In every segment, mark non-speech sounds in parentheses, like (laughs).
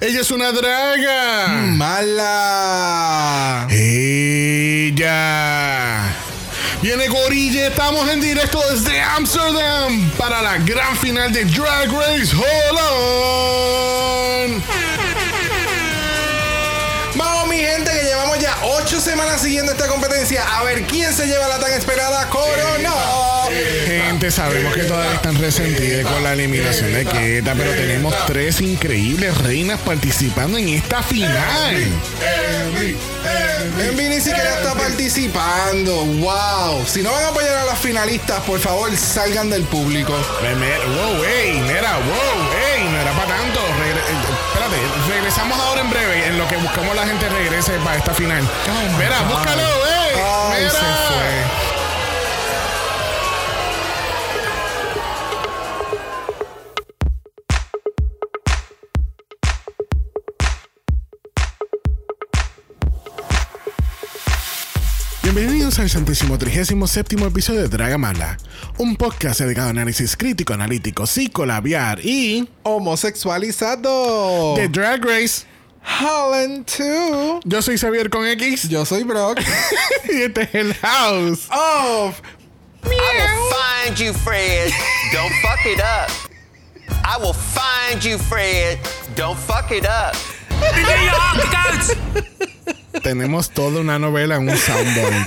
Ella es una draga. Mala. Ella. Viene Gorilla, estamos en directo desde Amsterdam para la gran final de Drag Race Holland. Siguiendo esta competencia. A ver quién se lleva la tan esperada corona. Gente, sabemos que todavía están resentidas con la eliminación de Keta, pero tenemos tres increíbles reinas participando en esta final. Envy ni siquiera está participando. Wow. Si no van a apoyar a las finalistas, por favor, salgan del público. Wow, ey, mira, wow, ey, no era para tanto. Eh, regresamos ahora en breve en lo que buscamos la gente regrese para esta final. Oh, mira, búscalo. Ay, mira. se fue. Bienvenidos al centésimo trigésimo séptimo episodio de Dragamala, un podcast dedicado a análisis crítico, analítico, psicolabiar y Homosexualizado. de Drag Race. Holland 2. Yo soy Xavier con X Yo soy Brock. (laughs) y este es el House. of I will find you, Fred. Don't fuck it up. I will find you, Fred. Don't fuck it up. (laughs) Tenemos toda una novela en un soundboard. (laughs)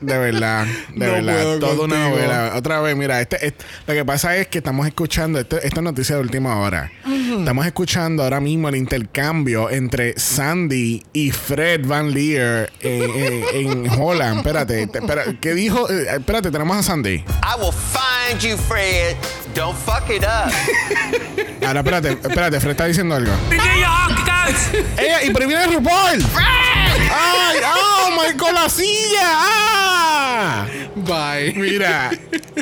De verdad, de No verdad, puedo toda una novela. Otra vez, mira, este, este- lo que pasa es que estamos escuchando este- esta noticia de última hora. Estamos escuchando ahora mismo el intercambio entre Sandy y Fred Van Leer eh, eh, en Holland. Espérate, te- espera, ¿qué dijo? Eh, espérate, tenemos a Sandy. I will find you, Fred. Don't fuck it up. (laughs) Ahora, espérate, espérate, Fred está diciendo algo. (laughs) ¡Ella! ¡Y pero viene RuPaul! ¡Ay! ¡Oh, my con la silla! ¡Ah! Bye. Mira,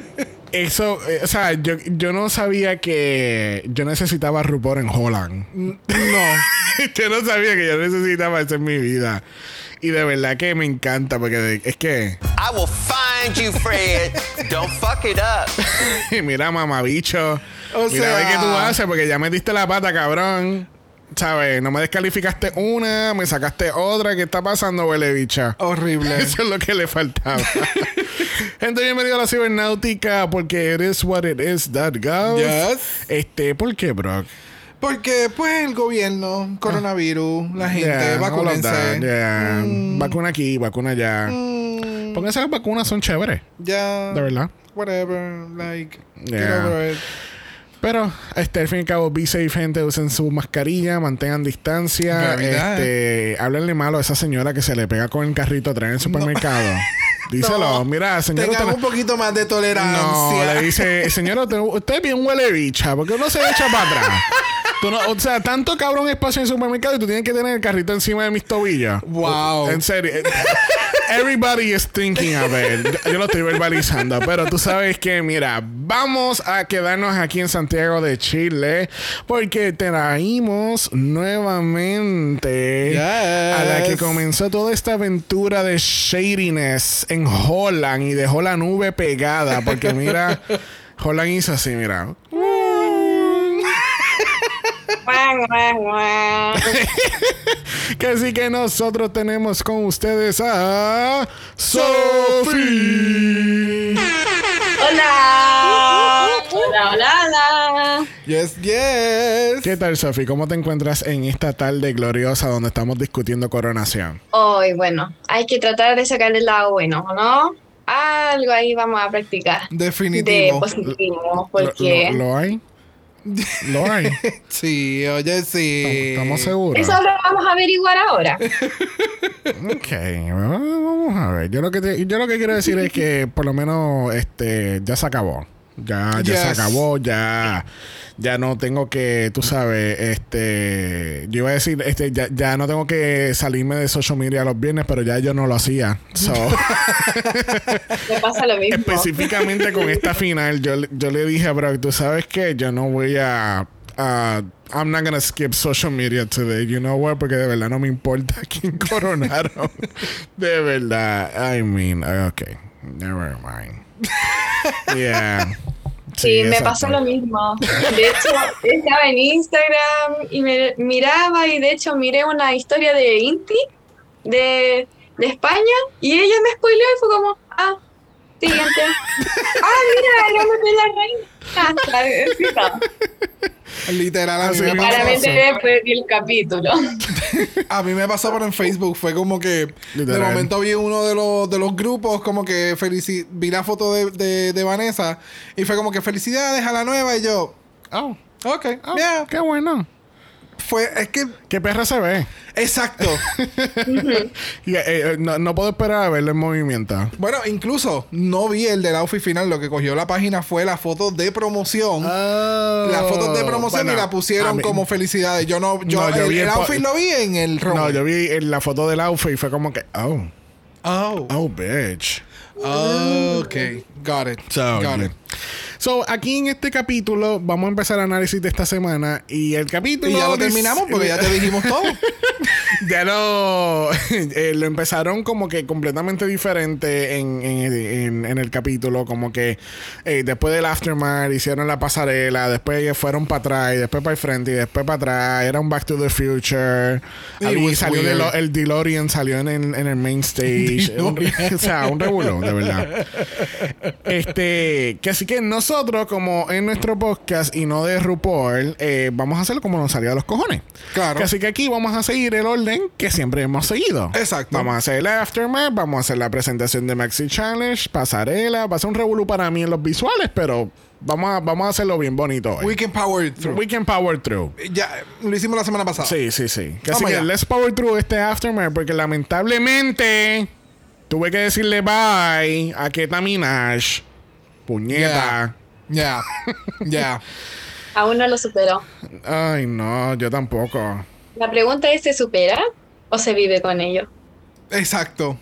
(laughs) eso, eh, o sea, yo, yo no sabía que yo necesitaba RuPaul en Holland. No. (laughs) yo no sabía que yo necesitaba eso en mi vida. Y de verdad que me encanta porque es que, I will find you, Fred. Don't fuck it up. (laughs) mira, mamabicho. O mira, sea- qué tú haces porque ya me diste la pata, cabrón. ¿Sabes? No me descalificaste una, me sacaste otra. ¿Qué está pasando, huele bicha? Horrible. (laughs) Eso es lo que le faltaba. (laughs) Gente, bienvenido a la cibernáutica porque it is what it is that goes. Yes. Este, ¿por qué, Brock? Porque, pues, el gobierno, coronavirus, la gente, Yeah, vacúnense. yeah. Vacuna aquí, vacuna allá. Mm, Porque esas vacunas son chéveres, ya. de verdad. Whatever. Like, get Yeah. over it. Pero, este, al fin y al cabo, be safe, gente. Usen su mascarilla, mantengan distancia. Gravidad. Este, háblenle malo a esa señora que se le pega con el carrito atrás en el supermercado. (laughs) Díselo. No. Mira, señora. Tengan usted un poquito más de tolerancia. No, le dice, señora, usted, bien huele bicha, porque no se echa para atrás. (laughs) Tú no- o sea, tanto cabrón espacio en el supermercado y tú tienes que tener el carrito encima de mis tobillos. Wow. En serio. (laughs) Everybody is thinking of it. Yo, yo lo estoy verbalizando, pero tú sabes que, mira, vamos a quedarnos aquí en Santiago de Chile porque traímos nuevamente Yes. a la que comenzó toda esta aventura de shadiness en Holland y dejó la nube pegada porque mira, (laughs) Holland hizo así, mira. (laughs) Que así que nosotros tenemos con ustedes a Sophie. Hola. Hola, hola, hola. Yes, yes. ¿Qué tal, Sophie? ¿Cómo te encuentras en esta tarde gloriosa donde estamos discutiendo coronación? Hoy, bueno, hay que tratar de sacar el lado bueno, ¿no? Algo ahí vamos a practicar. De Definitivo. positivo, ¿Lo, porque lo- lo? ¿Lo hay? (laughs) Sí, oye, sí. ¿Estamos seguros? eso lo vamos a averiguar ahora. Ok, vamos a ver. Yo lo que te- yo lo que quiero decir es que por lo menos este ya se acabó. Ya, ya se acabó, ya, ya no tengo que, tú sabes, este, yo iba a decir, este, ya, ya no tengo que salirme de social media los viernes, pero ya yo no lo hacía. So, (laughs) Me pasa lo mismo. específicamente con esta final, yo, le- yo le dije a Brock, tú sabes que yo no voy a, a- I'm not gonna skip social media today, you know what, porque de verdad no me importa (laughs) quién coronaron. de verdad, I mean, okay, never mind. (laughs) Yeah. Sí, me pasó lo mismo. De hecho, (laughs) estaba en Instagram y me miraba y de hecho miré una historia de Inti de, de España y ella me spoileó y fue como, ah, siguiente. (laughs) ah, mira, el hombre de la reina. Ah. (laughs) Literal, (laughs) a mí, me pasó, Claramente pasó. me perdí el capítulo. a mí me pasó pero en Facebook. Fue como que de momento vi uno de los, de los grupos, como que felici vi la foto de, de, de Vanessa y fue como que felicidades a la nueva y yo, Oh, ok, oh, yeah. qué bueno. Fue, es que, Qué perra se ve. exacto. (laughs) Y, eh, no, no puedo esperar a verlo en movimiento. bueno, incluso no vi el del outfit final. Lo que cogió la página fue la foto de promoción. Las fotos de promoción Oh, Bueno, y la pusieron mí- como felicidades. Yo no, yo, No, yo el, vi el el outfit lo vi en el No, yo vi en la foto del outfit y fue como que, oh, Oh, oh, bitch. ok, got it, So, got yeah. it. So, aquí en este capítulo vamos a empezar el análisis de esta semana y el capítulo... Y ya lo terminamos porque ya te dijimos todo. (laughs) ya lo, (laughs) eh, lo empezaron como que completamente diferente en, en- en- en el capítulo. Como que eh, después del Aftermath hicieron la pasarela, después fueron para atrás, y después para el frente, y después para atrás. Era un Back to the Future. Ahí was salió de lo- el DeLorean, salió en, el- en el main stage. (laughs) O sea, un revuelo, de verdad. Este, que así que nosotros, como en nuestro podcast y no de RuPaul, eh, vamos a hacerlo como nos salió a los cojones. Claro. Así que aquí vamos a seguir el orden que siempre hemos seguido. Exacto. Vamos a hacer el aftermath, vamos a hacer la presentación de Maxi Challenge, pasarela, va a ser un revolú para mí en los visuales, pero vamos a, vamos a hacerlo bien bonito hoy. We can power through. We can power through. Ya lo hicimos la semana pasada. Sí, sí, sí. Así que let's power through este aftermath porque lamentablemente tuve que decirle bye a Keta Minaj. Puñeta. Ya. Ya. (laughs) Aún no lo superó. Ay, no, yo tampoco. La pregunta es, ¿se supera o se vive con ello? Exacto.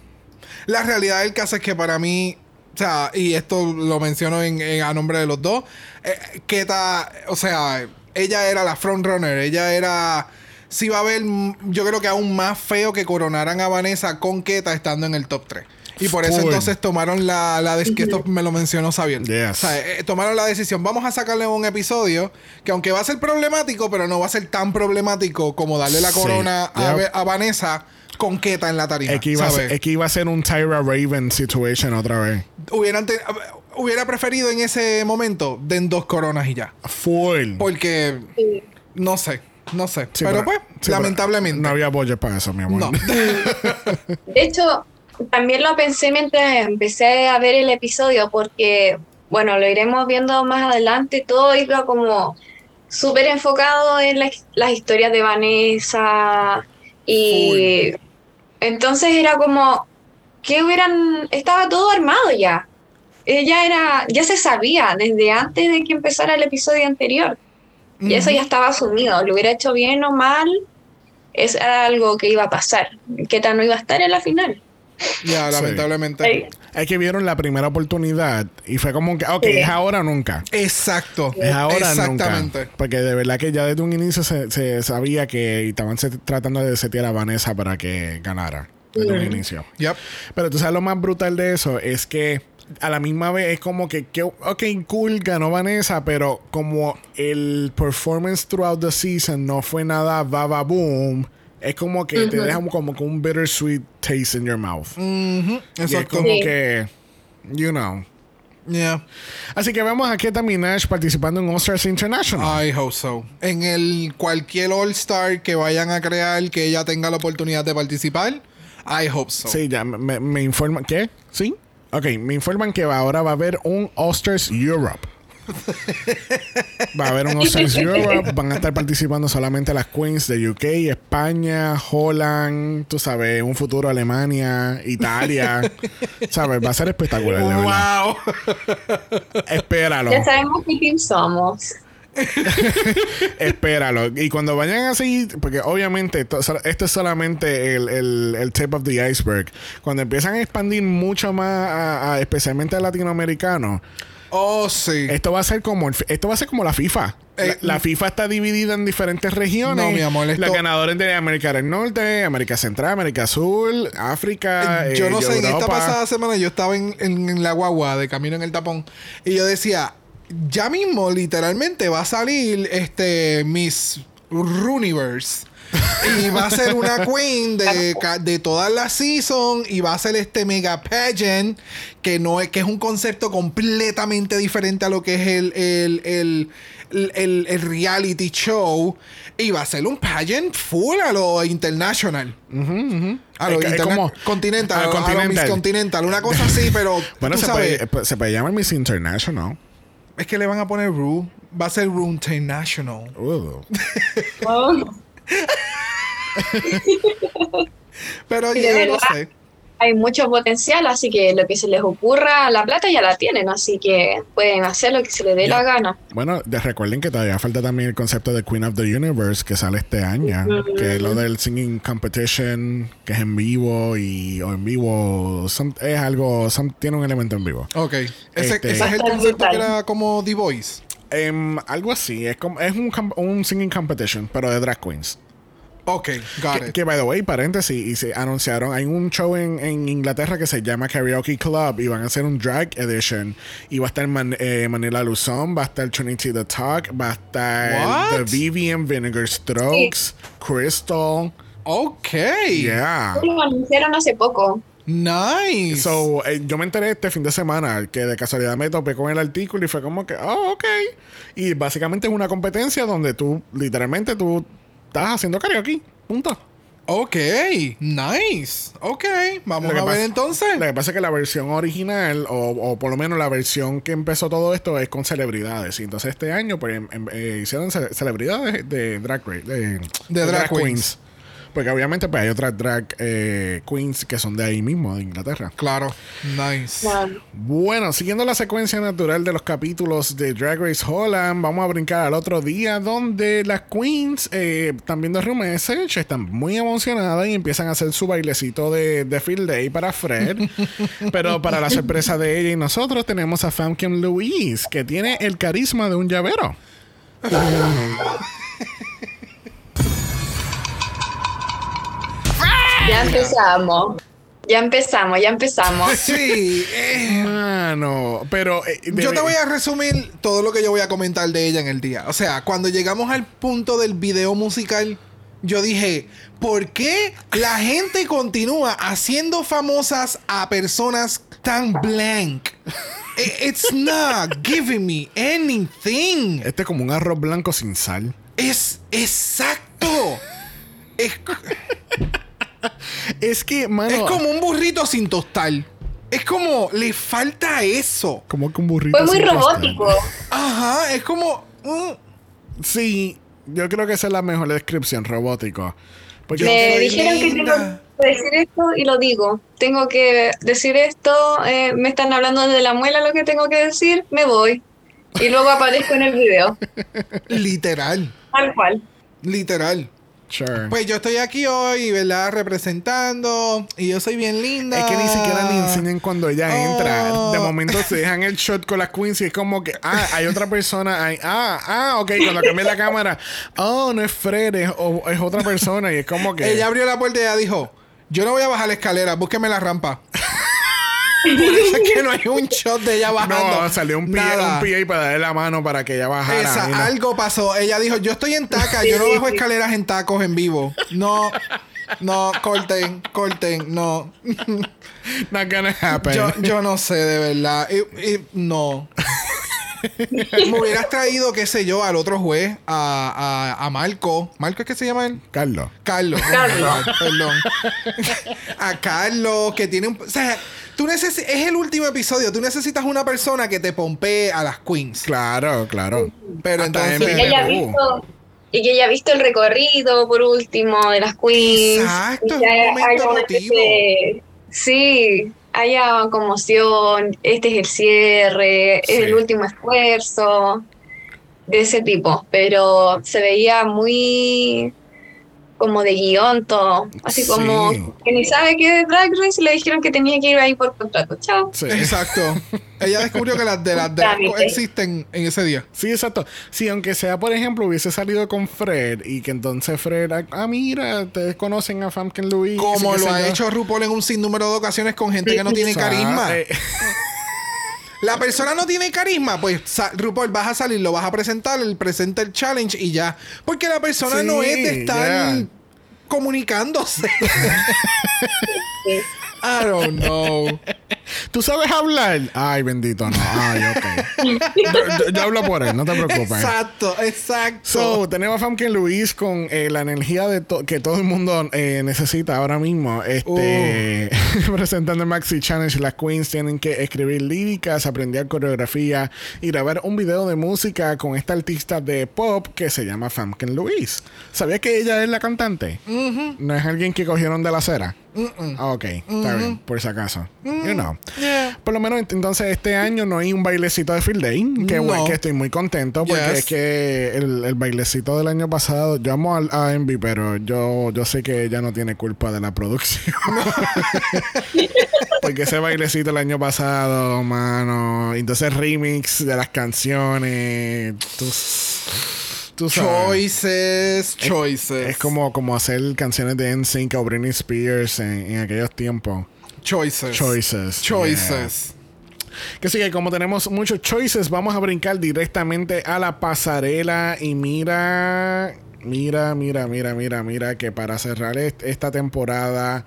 La realidad del caso es que para mí, o sea, y esto lo menciono en, en- a nombre de los dos, eh, Keta, o sea, ella era la frontrunner, ella era... Sí va a haber, yo creo que aún más feo que coronaran a Vanessa con Keta estando en el top 3. Y por eso entonces tomaron la, la que esto me lo mencionó Xavier. Yes. O sea, eh, tomaron la decisión, vamos a sacarle un episodio que aunque va a ser problemático, pero no va a ser tan problemático como darle la Sí. corona a, Yep. A Vanessa con Keta en la tarima. Es que, iba a ser, es que iba a ser un Tyra Raven situation otra vez. hubieran te- hubiera preferido en ese momento den dos coronas y ya. Full. Porque Sí. no sé, no sé. Sí, pero, pues, sí, pero lamentablemente. No había budget para eso, mi amor. No. (laughs) De hecho, también lo pensé mientras empecé a ver el episodio porque, bueno, lo iremos viendo más adelante, todo iba como súper enfocado en la- las historias de Vanessa y entonces era como que hubieran, estaba todo armado ya. Ella era, ya se sabía desde antes de que empezara el episodio anterior. Y eso ya estaba asumido. Lo hubiera hecho bien o mal, es algo que iba a pasar. Que tal no iba a estar en la final. Ya, Sí. lamentablemente. Sí. Es que vieron la primera oportunidad y fue como que, ok, Sí. es ahora o nunca. Exacto. Es ahora o Exactamente. nunca. Porque de verdad que ya desde un inicio se, se sabía que estaban tratando de setear a Vanessa para que ganara. Desde un inicio. Yep. Pero tú sabes lo más brutal de eso es que a la misma vez es como que, que ok, cool, ganó Vanessa, pero como el performance throughout the season no fue nada baba boom, es como que te deja como con un bittersweet taste in your mouth. Ujú, Y es como Sí. que, you know. Yeah. Así que vemos a Keta Minaj participando en All Stars International. I hope so. En el cualquier All Star que vayan a crear que ella tenga la oportunidad de participar, I hope so. Sí, ya me, me- informan. ¿Qué? ¿Sí? Ok, me informan que ahora va a haber un All Stars Europe. (laughs) Va a haber un All Stars Europe. Van a estar participando solamente las queens de UK, España, Holland, tú sabes, un futuro Alemania, Italia. (laughs) ¿Sabes? Va a ser espectacular. Wow. Espéralo. Ya sabemos qué team somos. (laughs) Espéralo. Y cuando vayan así, porque obviamente esto, esto es solamente el, el, el tip of the iceberg. Cuando empiezan a expandir mucho más, a- a- especialmente a latinoamericanos, Oh, sí. esto va a ser como el- esto va a ser como la FIFA. La, Eh, la FIFA está dividida en diferentes regiones. No, mi amor, esto- Los ganadores de América del Norte, América Central, América Sur, África, yo eh, no sé, en esta pasada semana yo estaba en, en- en la guagua de camino en el tapón y yo decía, ya mismo, literalmente, va a salir este Miss Universe. Y va a ser una queen de, ca- de todas las seasons y va a ser este mega pageant que no es que es un concepto completamente diferente a lo que es el, el, el, el- el- el reality show. Y va a ser un pageant full a lo international. A lo Es interna- como- continental, al a lo- a lo Miss continental. Continental una cosa así pero (laughs) Bueno, tú se sabes, puede, pues, se puede llamar Miss International. es que le van a poner Ru va a ser Ru International. Uh. (laughs) Pero de ya no verdad. sé hay mucho potencial, así que lo que se les ocurra, la plata ya la tienen, así que pueden hacer lo que se les dé la gana. Bueno, de- recuerden que todavía falta también el concepto de Queen of the Universe que sale este año, que es lo del singing competition, que es en vivo y o en vivo some- es algo, some- tiene un elemento en vivo. Ok. Ese, Este- ese es el concepto que era como The Voice. Em, algo así, es como es un, un singing competition, pero de drag queens. Ok, got Que, it. que, by the way, paréntesis, y se anunciaron, hay un show en, en Inglaterra que se llama Karaoke Club y van a hacer un drag edition. Y va a estar Man- eh, Manila Luzon, va a estar Trinity the Talk, va a estar What? The Vivian Vinegar Strokes, Crystal. Ok. Yeah. Lo anunciaron hace poco. Nice. So, eh, yo me enteré este fin de semana que de casualidad me topé con el artículo y fue como que, oh, ok. Y básicamente es una competencia donde tú, literalmente, tú estás haciendo karaoke. Punto. ok. Nice. Ok. Vamos a ver entonces. Lo que pasa es que la versión original, o, o por lo menos la versión que empezó todo esto, es con celebridades. Y entonces este año pues, em- em- eh, hicieron ce- celebridades de drag, ra- de, De drag queens. Porque obviamente pues, hay otras drag eh, queens que son de ahí mismo, de Inglaterra. Claro. Nice. No. Bueno, siguiendo la secuencia natural de los capítulos de Drag Race Holland, vamos a brincar al otro día donde las queens eh, están viendo Room Message, están muy emocionadas y empiezan a hacer su bailecito de, de Field Day para Fred. (laughs) Pero para la sorpresa de ella y nosotros tenemos a Famken Louise, que tiene el carisma de un llavero. (laughs) Ya empezamos. Ya empezamos, ya empezamos. (laughs) Sí. eh, Mano, pero... eh, yo te voy a resumir todo lo que yo voy a comentar de ella en el día. O sea, cuando llegamos al punto del video musical, yo dije, ¿por qué la gente continúa haciendo famosas a personas tan blank? I- It's not giving me anything. Este es como un arroz blanco sin sal. Es exacto. Es, (laughs) Es que, mano... es como un burrito sin tostar. Es como, le falta eso. Como que un burrito Fue muy sin tostar. robótico. Ajá, es como... mm, Sí, yo creo que esa es la mejor descripción, robótico. Porque Me dijeron que tengo que decir esto y lo digo. Tengo que decir esto, eh, me están hablando de la muela lo que tengo que decir, me voy. Y luego aparezco en el video. (laughs) literal. Tal cual. Literal. Sure. Pues yo estoy aquí hoy, ¿verdad? Representando. Y yo soy bien linda. es que ni siquiera ni enseñan cuando ella entra. Oh. De momento se dejan el shot con las queens y es como que, ah, hay otra persona. Hay, ah, ah, ok. Cuando cambia la cámara, oh, no es Fred, es, o- es otra persona. Y es como que. Ella abrió la puerta y ella dijo: Yo no voy a bajar la escalera, búsqueme la rampa. Por eso es que (laughs) no hay un shot de ella bajando. no, salió un PA, Nada. un PA para darle la mano para que ella bajara. Esa, no- algo pasó. Ella dijo, yo estoy en taca, yo no bajo escaleras en tacos en vivo. No, no, corten, corten, no. (laughs) Not gonna happen. Yo, yo no sé, de verdad. No. Me hubieras traído, qué sé yo, al otro juez, a, a, a Marco. ¿Marco es que se llama él? Carlos. Carlos. Carlos. Perdón. A Carlos, que tiene un... O sea, tú necesi- es el último episodio. Tú necesitas una persona que te pompee a las queens. Claro, claro. Pero Hasta entonces... en- que haya visto y que haya visto el recorrido por último de las queens Exacto, y es que un momento emotivo. de- sí haya conmoción este es el cierre es Sí. el último esfuerzo de ese tipo pero se veía muy como de guion todo así Sí. como que ni sabe qué es Drag Race y le dijeron que tenía que ir ahí por contrato chao Sí. Exacto. (laughs) Ella descubrió que las de las de las Trámite. existen en ese día. Sí, exacto. Sí, aunque sea, por ejemplo, hubiese salido con Fred y que entonces Fred, ah, ah, mira, ustedes conocen a Famken Louise. Como lo ha hecho RuPaul en un sinnúmero de ocasiones con gente que no tiene O sea, carisma. (laughs) La persona no tiene carisma, pues RuPaul vas a salir, lo vas a presentar, él presenta el challenge y ya. Porque la persona Sí, no es de estar yeah. comunicándose. (laughs) I don't know. ¿Tú sabes hablar? Ay, bendito, no. Ay, ok. yo, yo- yo hablo por él, no te preocupes. Exacto, exacto. So, tenemos a Famke Luis con eh, la energía de to- que todo el mundo eh, necesita ahora mismo. Este, (laughs) presentando el Maxi Challenge, las queens tienen que escribir líricas, aprender coreografía y grabar un video de música con esta artista de pop que se llama Famke Luis. ¿Sabías que ella es la cantante? No es alguien que cogieron de la acera. Ah, ok, está bien, por si acaso. You know. Yeah. Por lo menos ent- entonces este año no hay un bailecito de Field Day. Que, No. bueno, que estoy muy contento porque Yes. es que el, el bailecito del año pasado, yo amo al- a Envy, pero yo, yo sé que ella no tiene culpa de la producción. (laughs) porque ese bailecito el año pasado, mano. Entonces remix de las canciones. Tú sabes. Choices, choices. Es como, como hacer canciones de NSYNC o Britney Spears en, en aquellos tiempos. choices. Choices. Choices. Que sí, que como tenemos muchos choices, vamos a brincar directamente a la pasarela. Y mira, mira, mira, mira, mira, mira, que para cerrar est- esta temporada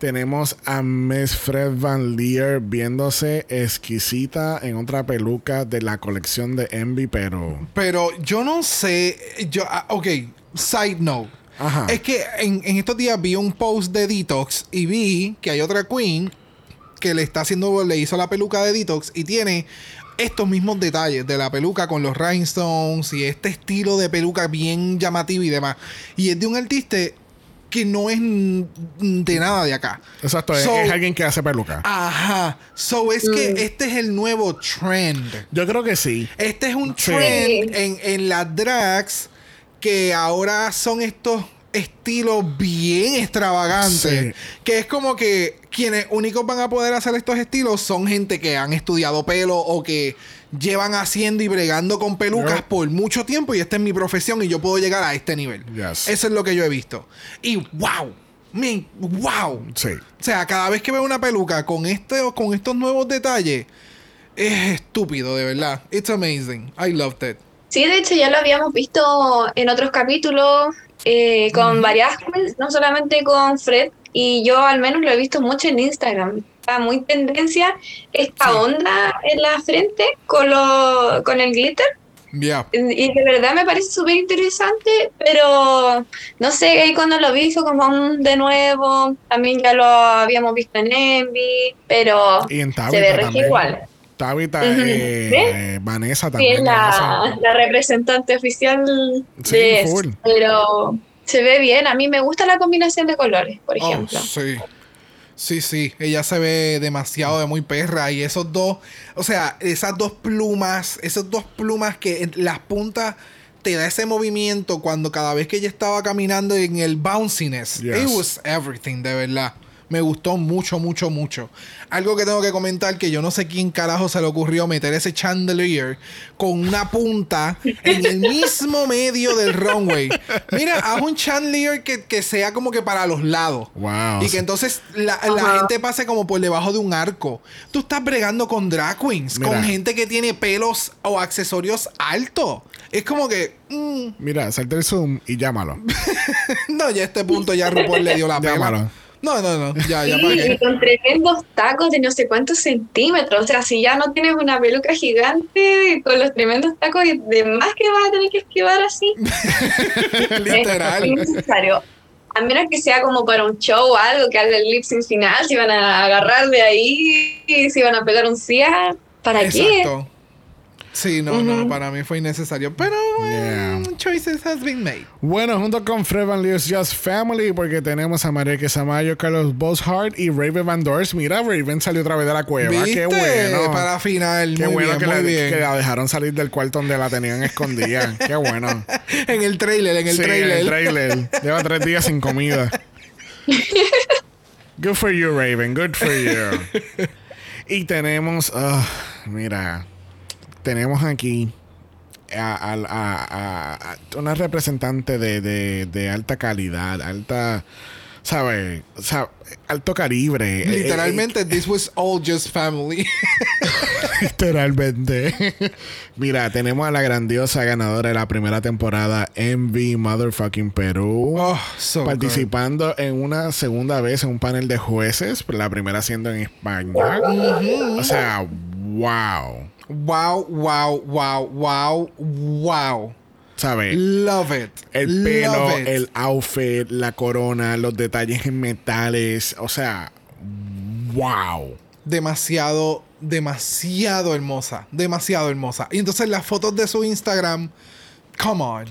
tenemos a Miss Fred Van Leer viéndose exquisita en otra peluca de la colección de Envy, pero. Pero yo no sé. Yo, ah, ok, side note. Ajá. Es que en, en estos días vi un post de Detox y vi que hay otra queen que le está haciendo, le hizo la peluca de Detox y tiene estos mismos detalles de la peluca con los rhinestones y este estilo de peluca bien llamativo y demás. Y es de un artista que no es mm, de nada de acá. Exacto, es- So- es, alguien que hace peluca. Ajá. So es que este es el nuevo trend. Yo creo que sí. Este es un Sí. trend en, en las drags que ahora son estos estilos bien extravagantes. Sí. Que es como que quienes únicos van a poder hacer estos estilos son gente que han estudiado pelo o que llevan haciendo y bregando con pelucas Yep. por mucho tiempo y esta es mi profesión y yo puedo llegar a este nivel. Yes. Eso es lo que yo he visto. Y wow. Man, wow. Sí. O sea, cada vez que veo una peluca con este con estos nuevos detalles, es estúpido, de verdad. It's amazing. I loved it. Sí, de hecho ya lo habíamos visto en otros capítulos eh, con varias no solamente con Fred, y yo al menos lo he visto mucho en Instagram. Está muy tendencia esta onda en la frente con, lo, con el glitter. Y de verdad me parece súper interesante, pero no sé, ahí cuando lo vi fue como un de nuevo. También ya lo habíamos visto en Envy, pero Y en se ve igual. Tabitha, eh, eh, Vanessa Sí, también. es la, representante oficial Sí, de eso. Pero se ve bien. A mí me gusta la combinación de colores, por Oh, ejemplo. sí. Sí, sí. Ella se ve demasiado de muy perra. Y esos dos, o sea, esas dos plumas, esas dos plumas que en las puntas te da ese movimiento cuando cada vez que ella estaba caminando en el bounciness. Yes. It was everything, de verdad. Me gustó mucho, mucho, mucho. Algo que tengo que comentar que yo no sé quién carajo se le ocurrió meter ese chandelier con una punta en el mismo medio del runway. Mira, haz un chandelier que, que sea como que para los lados. Wow. Y que entonces la, gente pase como por debajo de un arco. Tú estás bregando con drag queens, Mira. con gente que tiene pelos o accesorios altos. Es como que, mm, Mira, salte el zoom y llámalo. (laughs) no, ya a este punto ya RuPaul le dio la (laughs) Llámalo. No, no, no, ya, ya Sí, y con tremendos tacos de no sé cuántos centímetros. O sea, si ya no tienes una peluca gigante con los tremendos tacos y demás que vas a tener que esquivar así. (laughs) Literal. Es innecesario. A menos que sea como para un show o algo, que haga el lip sync final, si van a agarrar de ahí, si van a pegar un CIA, ¿para qué? Exacto. Sí, no, no, para mí fue innecesario. Pero, Yeah. eh, choices has been made. Bueno, junto con Fred Van Leer's Just Family, porque tenemos a María Quesamayo, Carlos Boshart y Raven Van Dors. Mira, Raven salió otra vez de la cueva. ¿Viste? Qué bueno. Para final. Qué muy bueno bien, que, muy la, bien. que la dejaron salir del cuarto donde la tenían escondida. (laughs) Qué bueno. en el trailer, en el Sí, trailer. el trailer. Lleva tres días sin comida. (laughs) Good for you, Raven. Good for you. (laughs) y tenemos, ah, mira, tenemos aquí a, a- a- a- a una representante de, de- de alta calidad, alta, ¿sabes? Sea, alto calibre. Eh, Literalmente, this was all just family. (laughs) Literalmente. Mira, tenemos a la grandiosa ganadora de la primera temporada, Envy Motherfucking Perú. Oh, so participando en una segunda vez en un panel de jueces, la primera siendo en España. O sea, wow. Wow, wow, wow, wow, wow. ¿Sabes? Love it. El pelo, Love it. el outfit, la corona, los detalles en metales. O sea, wow. demasiado, demasiado hermosa. Demasiado hermosa. Y entonces las fotos de su Instagram, come on.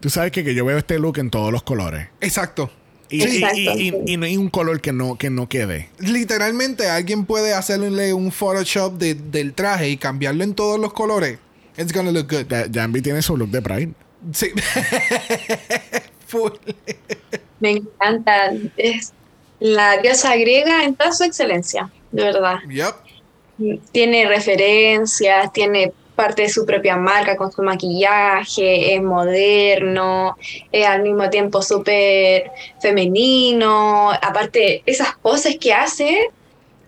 Tú sabes que, que yo veo este look en todos los colores. Exacto. Y, Sí. y- y- Exacto, y- sí. y no hay un color que no, que no quede. Literalmente alguien puede hacerle un Photoshop de- del traje y cambiarlo en todos los colores. It's gonna look good. Jambi tiene su look de Pride. Sí. (laughs) Me encanta. Es la diosa griega en toda su excelencia, de verdad. Yep. Tiene referencias, tiene parte de su propia marca con su maquillaje, es moderno, es al mismo tiempo súper femenino. Aparte, esas poses que hace,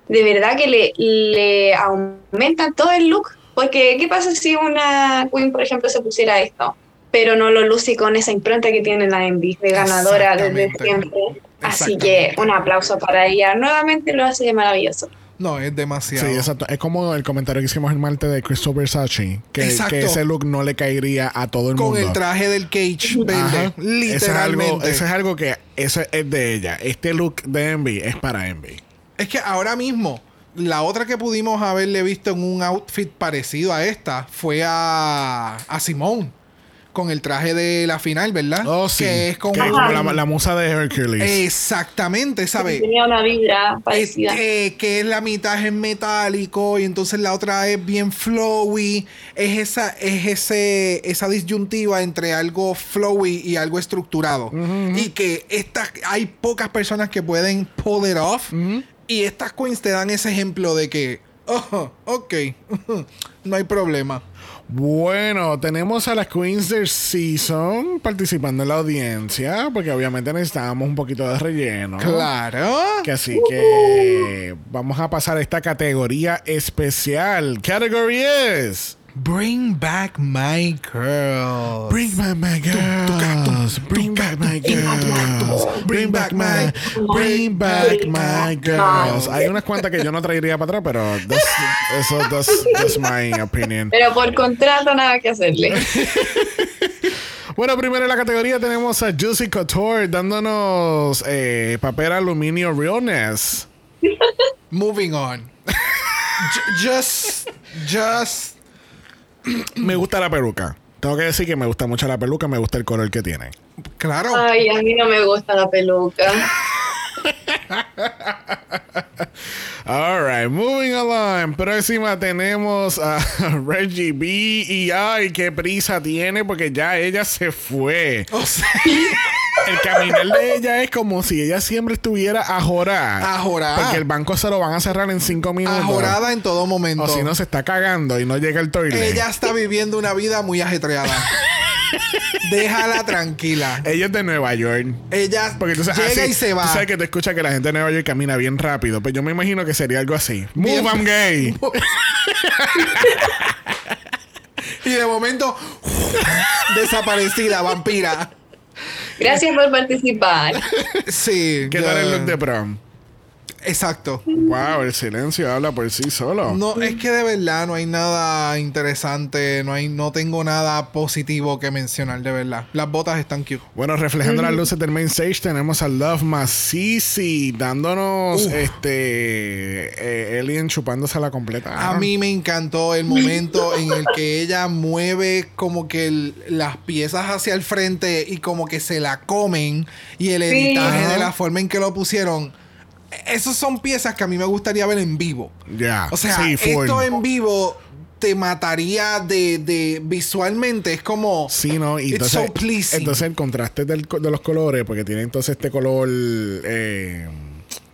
de verdad que le, le aumentan todo el look. Porque, ¿qué pasa si una queen, por ejemplo, se pusiera esto? Pero no lo luce con esa impronta que tiene la Envy, de ganadora desde siempre. Así que un aplauso para ella. Nuevamente lo hace maravilloso. No, es demasiado. Sí, exacto. Es como el comentario que hicimos el martes de Crystal Versace. Que, que ese look no le caería a todo el Con mundo. el traje del cage verde. Ajá. Eso es, algo, Literalmente. es algo que eso es de ella. Este look de Envy es para Envy. Es que ahora mismo, la otra que pudimos haberle visto en un outfit parecido a esta fue a, a Simone. Con el traje de la final, ¿verdad? Oh, sí. Que es como. Que es como la, la musa de Hercules. Exactamente, ¿sabes? Tenía una vibra parecida. Eh, que es la mitad es metálico y entonces la otra es bien flowy. Es esa, es ese, esa disyuntiva entre algo flowy y algo estructurado. Y que estas, hay pocas personas que pueden pull it off. Y estas queens te dan ese ejemplo de que, oh, ok, (laughs) no hay problema. Bueno, tenemos a las Queens del Season participando en la audiencia, porque obviamente necesitábamos un poquito de relleno. Claro. Que así que vamos a pasar a esta categoría especial. Category es Bring back my girl. Bring back my girls. Bring back my girls. Bring back my Bring back my girls. Hay unas cuantas que yo no traería para atrás, pero that's- eso that's, that's my opinion. Pero por contrato nada que hacerle. (laughs) Bueno, primero en la categoría tenemos a Juicy Couture dándonos eh, papel aluminio realness. (laughs) Moving on. Ju- just, just. (clears throat) Me gusta la peluca. Tengo que decir que me gusta mucho la peluca, me gusta el color que tiene. Claro. Ay, a mí no me gusta la peluca. (laughs) Alright, moving along. Próxima tenemos a (laughs) Reggie B. Y ay, qué prisa tiene porque ya ella se fue. O sea, (laughs) El caminar de ella es como si ella siempre estuviera ajorada. Ajorada. Porque el banco se lo van a cerrar en cinco minutos. ajorada en todo momento. O si no, se está cagando y no llega el toilet. Ella está viviendo una vida muy ajetreada. (laughs) Déjala tranquila. Ella es de Nueva York. Ella Porque tú sabes, llega así, y se Tú va. sabes que te escucha que la gente de Nueva York camina bien rápido. Pero yo me imagino que sería algo así. Move, I'm gay. (laughs) Y de momento, (laughs) desaparecida, vampira. Gracias por participar. (laughs) Sí. ¿Qué tal el look de prom? Exacto. Wow, el silencio habla por sí solo. No, es que de verdad no hay nada interesante, no hay, no tengo nada positivo que mencionar, de verdad. Las botas están cute. Bueno, reflejando las luces del main stage, tenemos a Love Masisi dándonos Uf. este eh, Alien chupándose la completa. A mí me encantó el momento en el que ella mueve como que el- las piezas hacia el frente y como que se la comen y el editaje de la forma en que lo pusieron. Esas son piezas que a mí me gustaría ver en vivo. Ya. O sea, sí, esto en vivo te mataría de, de visualmente. Es como. Sí, ¿no? Y It's entonces, so pleasing. entonces el contraste del de los colores, porque tiene entonces este color. Eh,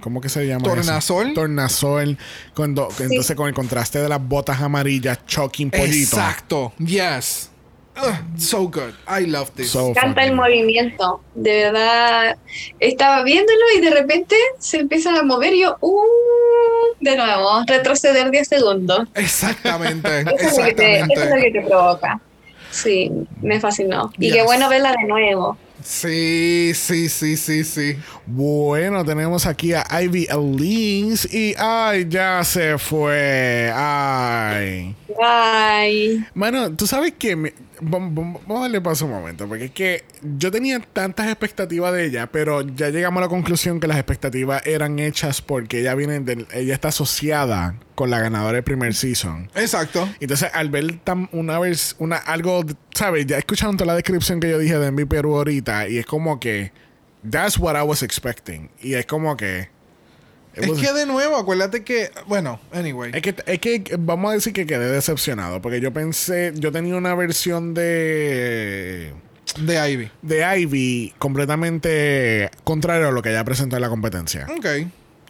¿Cómo que se llama? eso? Tornasol. Tornasol. Cuando, Entonces con el contraste de las botas amarillas, choking pollito. Exacto. Yes. Ugh, so good. I love this. So Canta el movimiento, de verdad. Estaba viéndolo y de repente se empieza a mover y yo, uh, de nuevo, retroceder 10 segundos. Exactamente, (laughs) Eso es, lo que te, eso es lo que te provoca. Sí, me fascinó. Y qué bueno verla de nuevo. Sí, sí, sí, sí, sí. Bueno, tenemos aquí a Ivy Elise y ay, ya se fue. Ay. Ay. Bueno, tú sabes que me- vamos a darle paso un momento, porque es que yo tenía tantas expectativas de ella, pero ya llegamos a la conclusión que las expectativas eran hechas porque ella viene del- ella está asociada con la ganadora del primer season. Exacto. Entonces, al ver tan- una vez, una, algo, ¿sabes? Ya escucharon toda la descripción que yo dije de Envy Perú ahorita, y es como que, that's what I was expecting. Y es como que. Es que de nuevo, acuérdate que, bueno, anyway. es que, es que vamos a decir que quedé decepcionado, porque yo pensé, yo tenía una versión de De Ivy. de Ivy completamente contrario a lo que ella presentó en la competencia. Ok.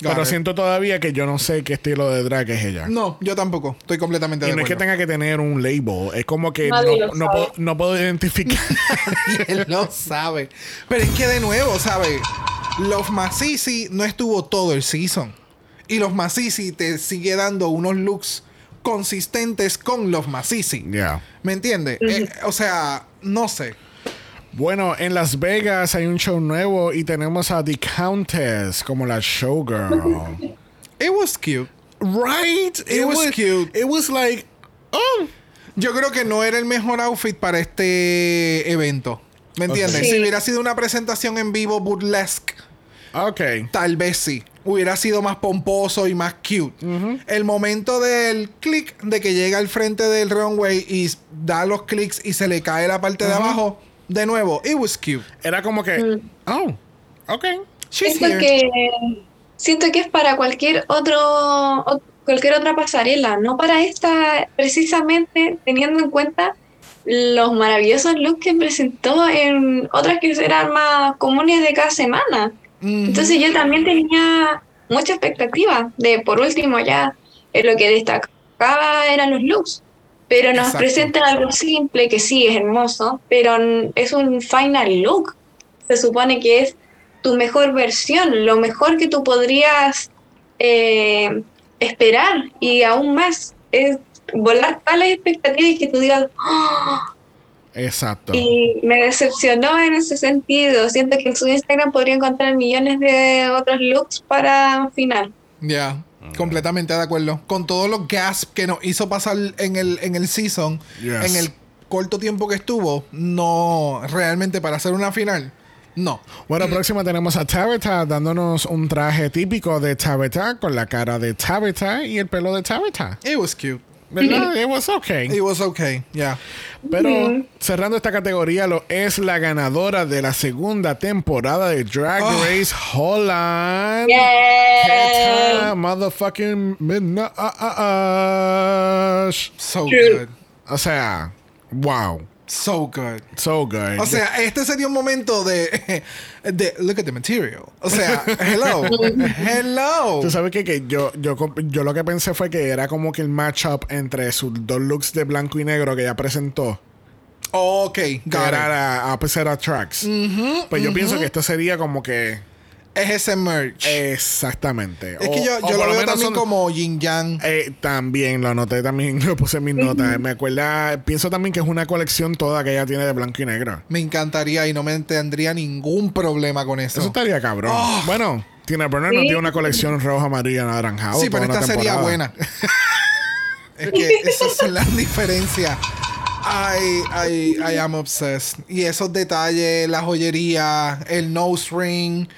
got Pero it. siento todavía que yo no sé qué estilo de drag es ella. No, yo tampoco. Estoy completamente Y de no es que tenga que tener un label, es como que Nadie no, no puedo, no puedo identificar. (laughs) Él lo sabe. Pero es que de nuevo, ¿sabes? Los Masisi no estuvo todo el season. Y los Masisi te sigue dando unos looks consistentes con los Masisi. ¿Me entiendes? Eh, o sea, no sé. Bueno, en Las Vegas hay un show nuevo y tenemos a The Countess como la showgirl. (laughs) It was cute. right? It was cute. It was like, oh. Yo creo que no era el mejor outfit para este evento. ¿Me entiendes? Sí. Si hubiera sido una presentación en vivo burlesque, Ok. tal vez sí. Hubiera sido más pomposo y más cute. El momento del click, de que llega al frente del runway y da los clics y se le cae la parte de abajo, de nuevo, it was cute. Era como que, oh, ok. She's Siento here. que, siento que es para cualquier otro cualquier otra pasarela, no para esta precisamente teniendo en cuenta los maravillosos looks que presentó en otras que eran más comunes de cada semana. Entonces yo también tenía mucha expectativa de, por último, ya eh, lo que destacaba eran los looks. Pero nos Exacto. presentan algo simple, que sí es hermoso, pero es un final look. Se supone que es tu mejor versión, lo mejor que tú podrías eh, esperar y aún más. Es volar todas las expectativas y que tú digas, "Ah", Exacto. y me decepcionó en ese sentido. Siento que en su Instagram podría encontrar millones de otros looks para final. Ya, completamente de acuerdo. Con todos los gasps que nos hizo pasar en el, en el season, Yes. en el corto tiempo que estuvo, no, realmente para hacer una final, no. Bueno, próxima tenemos a Tabitha dándonos un traje típico de Tabitha con la cara de Tabitha y el pelo de Tabitha. It was cute. ¿Verdad? It was okay. It was okay, yeah. Pero cerrando esta categoría lo es la ganadora de la segunda temporada de Drag Oh. Race Holland. Keta motherfucking Midna- ah, ah. So True. good. O sea, wow. So good. So good. O sea, este sería un momento de, (laughs) de look at the material. O sea, (laughs) hello. hello. Tú sabes que, que yo, yo, yo lo que pensé fue que era como que el matchup entre sus dos looks de blanco y negro que ella presentó. Ok, Que got era it. la Opposite Attracts. Pues yo pienso que esto sería como que. Es ese merch. Exactamente. es O- que yo, lo veo menos también son- como yin yang. Eh, también lo anoté, también (laughs) lo puse en mis notas. Me acuerda, pienso también que es una colección toda que ella tiene de blanco y negro. Me encantaría y no me tendría ningún problema con eso. Eso estaría cabrón. Oh. Bueno, Tina Burner nos Sí. dio una colección roja, amarilla, naranjada. sí, pero esta sería buena. (laughs) (laughs) es que esas son las diferencias. I, I, I am obsessed. Y esos detalles, la joyería, el nose ring.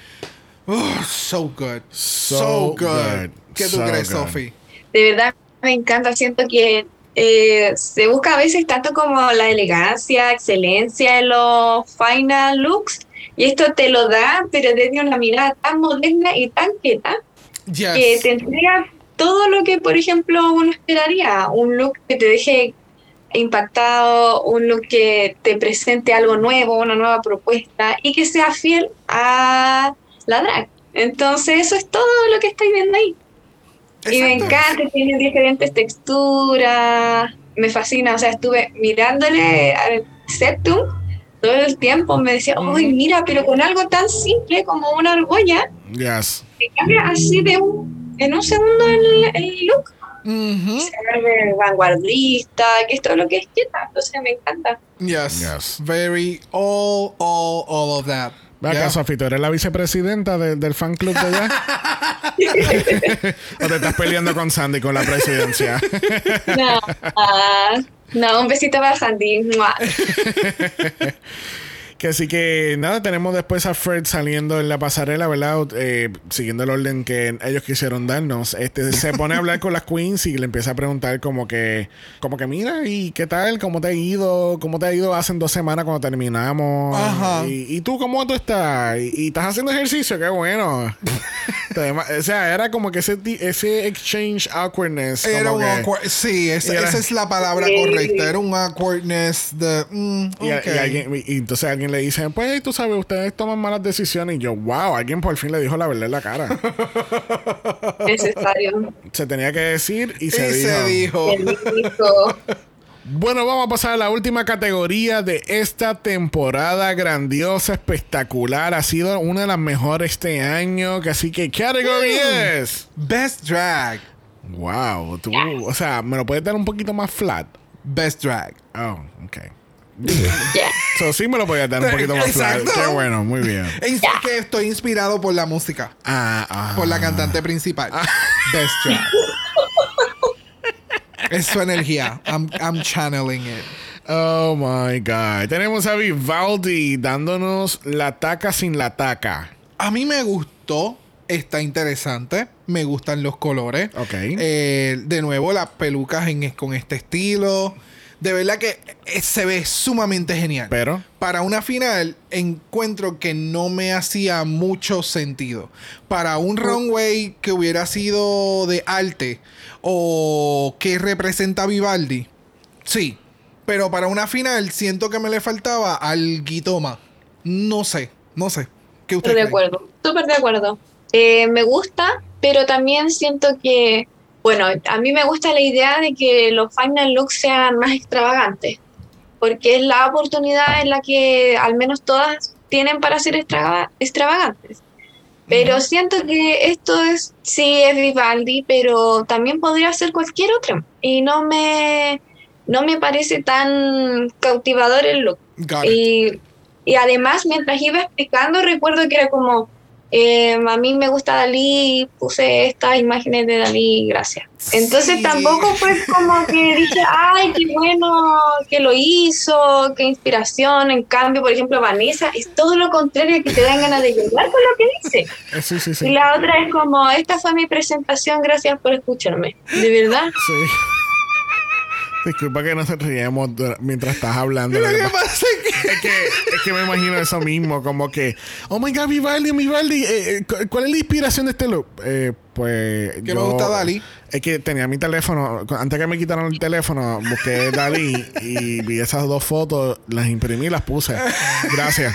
Oh, so good. So, So good. good. ¿Qué tú So crees. Sophie? De verdad me encanta, siento que eh, se busca a veces tanto como la elegancia, excelencia en los final looks, y esto te lo da, pero desde una mirada tan moderna y tan quieta, Yes. que te entrega todo lo que, por ejemplo, uno esperaría. Un look que te deje impactado, un look que te presente algo nuevo, una nueva propuesta y que sea fiel a la drag. Entonces, eso es todo lo que estoy viendo ahí. Y me Exacto. encanta, tiene diferentes texturas, me fascina, o sea, estuve mirándole, a ver, Septum, todo el tiempo me decía, ¡ay, mira, pero con algo tan simple como una argolla, Yes. que cambia así de un, en un segundo el, el look! Se vuelve vanguardista, que es todo lo que es quieta, entonces me encanta. Yes. Yes. Very all, all, all of that. Acá, Yeah. Sofi, ¿tú eres la vicepresidenta de- del fan club de allá? (laughs) ¿O te estás peleando con Sandy con la presidencia? No, ah, no, un besito para Sandy. (laughs) Que así que nada, tenemos después a Fred saliendo en la pasarela, ¿verdad? Eh, siguiendo el orden que ellos quisieron darnos. Este se (laughs) pone a hablar con las queens y le empieza a preguntar como que, como que mira, ¿y qué tal? ¿Cómo te ha ido? ¿Cómo te ha ido hace dos semanas cuando terminamos? Ajá. ¿Y, y tú cómo tú estás? ¿Y, y estás haciendo ejercicio? ¡Qué bueno! (laughs) O sea, era como que ese, ese exchange awkwardness. Era un que- awkward. Sí, esa, era- esa es la palabra correcta. Era un awkwardness de. mm, Y, ok. y alguien- y entonces alguien le dice, pues tú sabes, ustedes toman malas decisiones. Y yo, wow, alguien por fin le dijo la verdad en la cara. (laughs) Necesario. se tenía que decir y Y se dijo. se dijo. (laughs) Bueno, vamos a pasar a la última categoría de esta temporada grandiosa, espectacular. Ha sido una de las mejores este año. que Así que, category Mm. es. Best drag. Wow, tú, o sea, ¿me lo puedes dar un poquito más flat? Best drag. Oh, ok. (laughs) So, sí me lo podías dar un poquito más flat. Exacto. Qué bueno, muy bien. (laughs) Es que estoy inspirado por la música. Ah, ah. Por la cantante principal. Best drag. (laughs) es su energía. I'm, I'm channeling it. Oh my God. Tenemos a Vivaldi dándonos la taca sin la taca. A mí me gustó. Está interesante. Me gustan los colores. Ok. Eh, de nuevo, las pelucas en- con este estilo. De verdad que eh, se ve sumamente genial. Pero, Para una final, encuentro que no me hacía mucho sentido. Para un runway que hubiera sido de arte o que representa a Vivaldi, sí. Pero para una final, siento que me le faltaba algo más. No sé, no sé. ¿Qué usted Estoy de acuerdo, súper de acuerdo. Eh, me gusta, pero también siento que, bueno, a mí me gusta la idea de que los final looks sean más extravagantes, porque es la oportunidad en la que al menos todas tienen para ser extrava- extravagantes. Pero siento que esto es, sí es Vivaldi, pero también podría ser cualquier otro. Y no me, no me parece tan cautivador el look. Y, y además, mientras iba explicando, recuerdo que era como, eh, a mí me gusta Dalí, puse estas imágenes de Dalí, gracias. Entonces Sí. tampoco fue como que dije, ay, qué bueno que lo hizo, qué inspiración. En cambio, por ejemplo, Vanessa es todo lo contrario, que te dan ganas de llorar con lo que dice. eh, sí, sí, Y la otra es como, esta fue mi presentación, gracias por escucharme. De verdad. Sí. Disculpa que no se mientras estás hablando. Lo que pasa es que Es que, me imagino eso mismo, como que, oh my god, Vivaldi, Vivaldi, eh, eh, cu- ¿cuál es la inspiración de este look? Eh, pues. Que me gusta Dalí. Es que tenía mi teléfono, antes que me quitaran el teléfono, busqué Dalí y vi esas dos fotos, las imprimí y las puse. Gracias.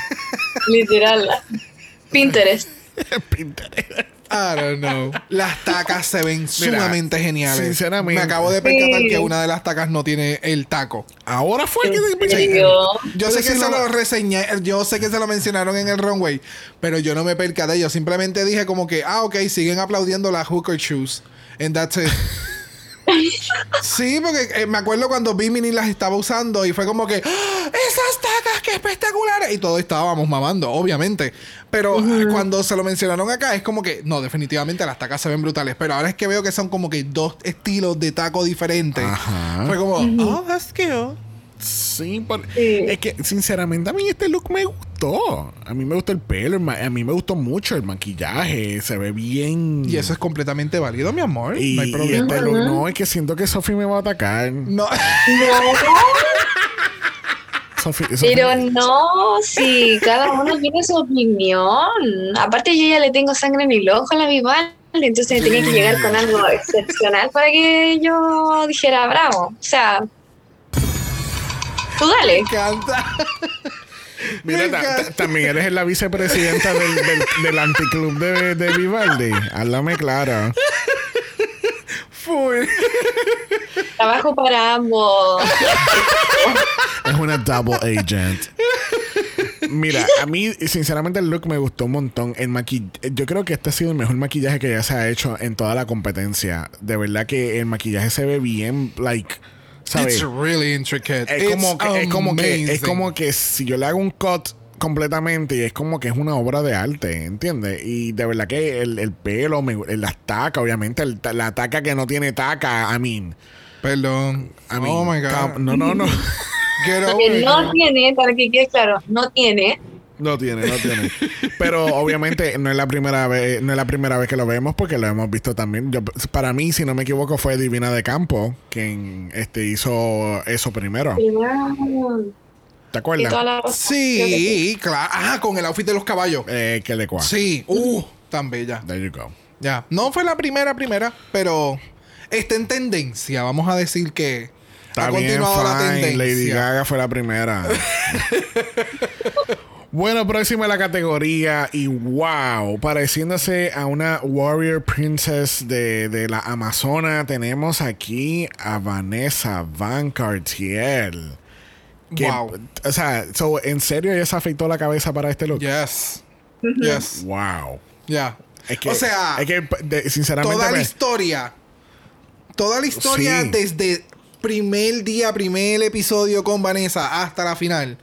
Literal. Pinterest. (laughs) Pinterest. I don't know. Las tacas se ven sumamente geniales. sinceramente. Me acabo de percatar Sí. que una de las tacas no tiene el taco. Ahora fue que ¿En serio? Yo sé que se lo reseñé, yo sé que se lo mencionaron en el runway, pero yo no me percaté. Yo simplemente dije como que, ah, ok, siguen aplaudiendo las hooker shoes. And that's it. (laughs) sí, porque eh, me acuerdo cuando Bimini las estaba usando y fue como que, ¡Ah! esas tacas, qué espectaculares. Y todos estábamos mamando, obviamente. Pero eh, cuando se lo mencionaron acá, es como que, no, definitivamente las tacas se ven brutales. Pero ahora es que veo que son como que dos estilos de taco diferentes. Ajá. Fue como, oh, that's cute. Sí, por- Sí. es que sinceramente a mí este look me gustó. A mí me gustó el pelo, el a mí me gustó mucho el maquillaje, se ve bien. Y eso es completamente válido, mi amor. Y, no hay y problema. este look, no, es que siento que Sophie me va a atacar. No. (laughs) Sophie, Sophie- Pero no, si cada uno tiene su opinión. Aparte, yo ya le tengo sangre en el ojo a la Vivaldi, entonces tenía que llegar con algo excepcional para que yo dijera bravo. O sea, tú dale. Me encanta. (laughs) Mira, ta- ta- también eres la vicepresidenta del, del, del anticlub de, de Vivaldi. Háblame claro. Full. Trabajo para ambos. Es una double agent. Mira, a mí, sinceramente, el look me gustó un montón. El maqui Yo creo que este ha sido el mejor maquillaje que ya se ha hecho en toda la competencia. De verdad que el maquillaje se ve bien, like. ¿Sabes? It's really intricate. Es It's como, que, es, como que, es como que si yo le hago un cut completamente y es como que es una obra de arte, ¿entiendes? Y de verdad que el, el pelo, me, las tacas, obviamente, el la taca que no tiene taca, I mean. Perdón. I mean, oh my God. no, no, no. Get over it. no tiene, para que quede claro, no tiene. No tiene, no tiene. (laughs) Pero obviamente no es la primera vez, no es la primera vez que lo vemos porque lo hemos visto también. Yo, para mí, si no me equivoco, fue Divina de Campo quien este, hizo eso primero. ¿Te Y acuerdas? Sí, claro. Ah, con el outfit de los caballos. Eh, que le cua. Sí. Uh, tan bella. There you go. Ya. No fue la primera, primera, pero está en tendencia. Vamos a decir que Está ha bien, continuado la tendencia. Lady Gaga fue la primera. (laughs) bueno, próxima a la categoría. Y wow, pareciéndose a una Warrior Princess de, de la Amazona, tenemos aquí a Vanessa Van Cartier. Que, Wow. O sea, so, ¿en serio ella se afeitó la cabeza para este look? Yes. Yes. Wow. Ya. Es que, o sea, es que de- sinceramente. toda la me- historia. Toda la historia Sí. desde primer día, primer episodio con Vanessa hasta la final.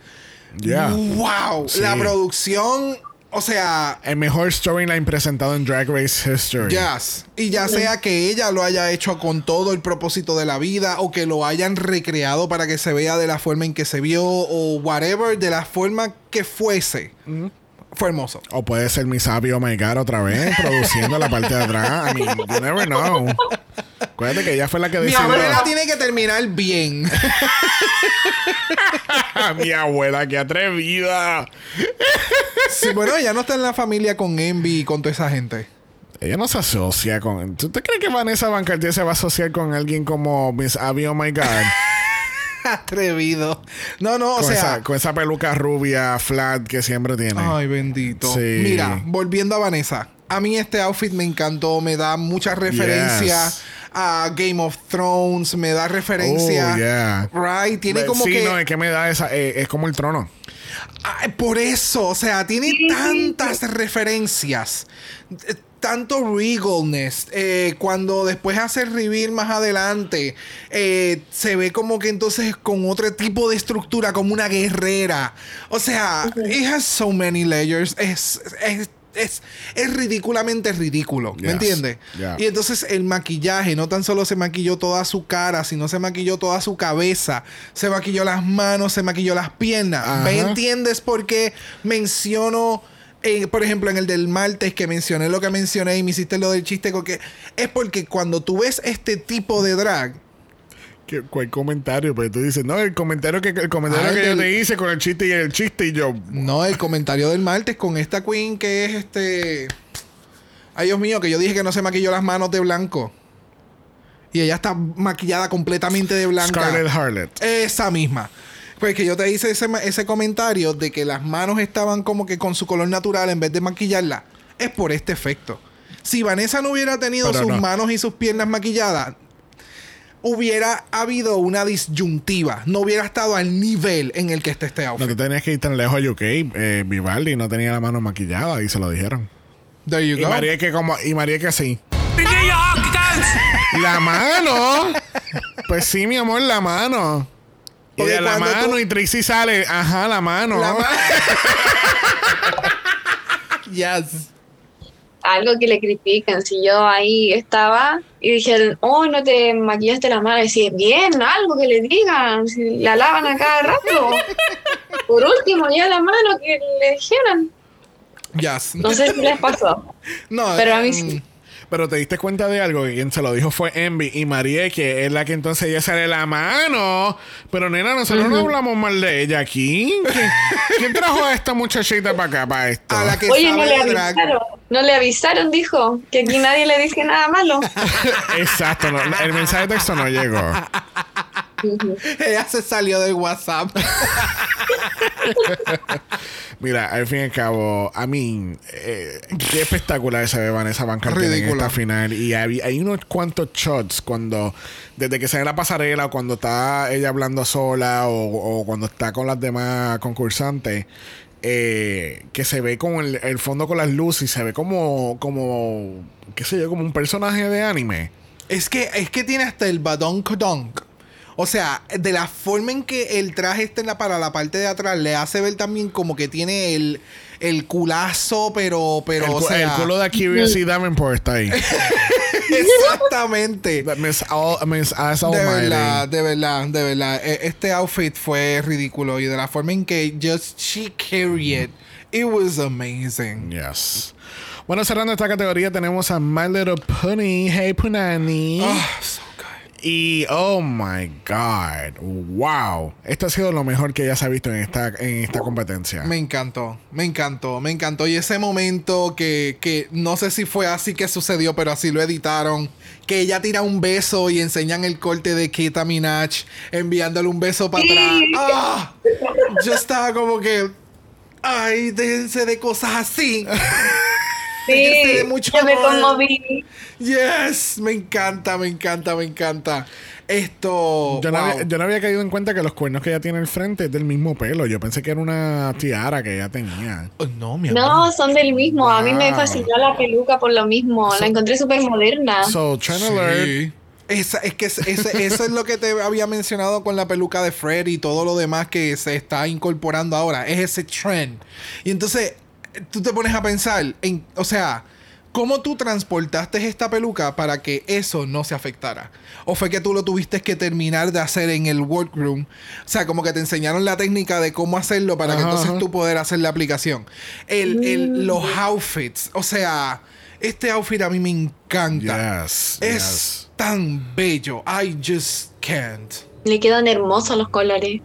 Yeah. Wow. Sí. La producción, o sea, El mejor storyline presentado en Drag Race History. Yes. Y ya sea que ella lo haya hecho con todo el propósito de la vida o que lo hayan recreado para que se vea de la forma en que se vio o whatever, de la forma que fuese. Fue hermoso. O puede ser mi sabio My God otra vez, (laughs) produciendo la parte de atrás. I mean, you never know. Acuérdate que ella fue la que Mi decidió. abuela tiene que terminar bien. (laughs) mi abuela, qué atrevida. Sí, bueno, ella no está en la familia con Envy y con toda esa gente. Ella no se asocia con. ¿Tú te crees que Vanessa Van Cartier se va a asociar con alguien como Miss Abby Oh My God? Atrevido. No, no, o con, sea. esa, con esa peluca rubia, flat que siempre tiene. Ay, bendito. Sí. Mira, volviendo a Vanessa. A mí este outfit me encantó, me da mucha referencia Yes. a Game of Thrones, me da referencia. Oh, yeah. Right, tiene como sí, que no, es que me da esa. eh, es como el trono. Ay, por eso, o sea, tiene tantas referencias, eh, tanto regalness. eh, cuando después hace el reveal más adelante, eh, se ve como que entonces con otro tipo de estructura, como una guerrera. O sea, it has so many layers. Es, es, es, es ridículamente ridículo, ¿me Yes. entiendes? Yeah. Y entonces el maquillaje, no tan solo se maquilló toda su cara, sino se maquilló toda su cabeza, se maquilló las manos, se maquilló las piernas. ¿Me entiendes por qué menciono, eh, por ejemplo, en el del martes que mencioné lo que mencioné y me hiciste lo del chiste? Porque es porque cuando tú ves este tipo de drag, ¿Qué- ¿Cuál comentario? Pero tú dices, no, el comentario que, el comentario Ah, que yo te hice con el chiste y el chiste y yo. no el comentario del martes con esta queen que es este. Ay, Dios mío, que yo dije que no se maquilló las manos de blanco. Y ella está maquillada completamente de blanca. Scarlet Harlot. Esa misma. Pues que yo te hice ese, ese comentario de que las manos estaban como que con su color natural en vez de maquillarla. Es por este efecto. Si Vanessa no hubiera tenido Pero sus no. manos y sus piernas maquilladas, hubiera habido una disyuntiva. No hubiera estado al nivel en el que está este No outfit. te tenías que ir tan lejos a UK. Eh, Vivaldi no tenía la mano maquillada y se lo dijeron. There you Y go. María que como, y María que así. La mano. Pues sí, mi amor, la mano. Y de la mano tú- y Trixie sale, ajá, la mano. La ma- (laughs) yes. algo que le critican. Si yo ahí estaba y dije, oh, no te maquillaste la mano, y bien, algo que le digan, si la lavan a cada rato. (laughs) Por último, ya la mano que le dijeran. Yes. No sé si les pasó. No, Pero a mí mm, sí. Pero te diste cuenta de algo, que quien se lo dijo fue Envy y María, que es la que entonces ella sale la mano. Pero nena, nosotros no hablamos mal de ella aquí. ¿Quién, (laughs) quién trajo a esta muchachita para acá, para esto? A la que Oye, no le avisaron. No le avisaron, dijo, que aquí nadie le dice nada malo. (laughs) Exacto, no, el mensaje de texto no llegó. (laughs) Ella se salió del WhatsApp. (laughs) Mira, al fin y al cabo, a mí, eh, qué espectacular se ve Vanessa Van Cartier en esta final. Y hay, hay unos cuantos shots cuando, desde que sale la pasarela, o cuando está ella hablando sola, o, o cuando está con las demás concursantes, eh, que se ve con el, el fondo con las luces y se ve como, como, qué sé yo, como un personaje de anime. Es que, es que tiene hasta el badonk donk. O sea, de la forma en que el traje está en la, para la parte de atrás, le hace ver también como que tiene el, el culazo, pero, pero, el, o sea, el culo de Curiosity Davenport está ahí. (laughs) exactamente. Miss, All, Miss Ass De verdad, de verdad, de verdad. E- Este outfit fue ridículo y de la forma en que just she carried it, it was amazing. Yes. Bueno, cerrando esta categoría tenemos a My Little Pony. Hey, Punani. Ah, so. Y, oh my God. Wow. Esto ha sido lo mejor que ya se ha visto en esta, en esta competencia. Me encantó, me encantó, me encantó. Y ese momento que, que no sé si fue así que sucedió, pero así lo editaron. Que ella tira un beso y enseñan el corte de Kita Minaj enviándole un beso para Sí. atrás. ¡Ah! Yo estaba como que. Ay, déjense de cosas así. (laughs) De mucho yo me conmoví. Yes, me encanta, me encanta, me encanta. Esto. Yo, no wow. había, yo no había caído en cuenta que los cuernos que ella tiene al frente es del mismo pelo. Yo pensé que era una tiara que ella tenía. Oh, no, mi amor. No, son del mismo. A mí me Wow. fascinó la peluca por lo mismo. La encontré súper moderna. So, Trend Alert. Sí. Esa- es que ese- ese- eso es lo que te había mencionado con la peluca de Fred y todo lo demás que se está incorporando ahora. Es ese trend. Y entonces tú te pones a pensar en, o sea, ¿cómo tú transportaste esta peluca para que eso no se afectara? ¿O fue que tú lo tuviste que terminar de hacer en el workroom? O sea, como que te enseñaron la técnica de cómo hacerlo para que entonces ajá. tú poder hacer la aplicación. El, el- los outfits, o sea, este outfit a mí me encanta. Yes. Es yes. tan bello. I just can't. Le quedan hermosos los colores.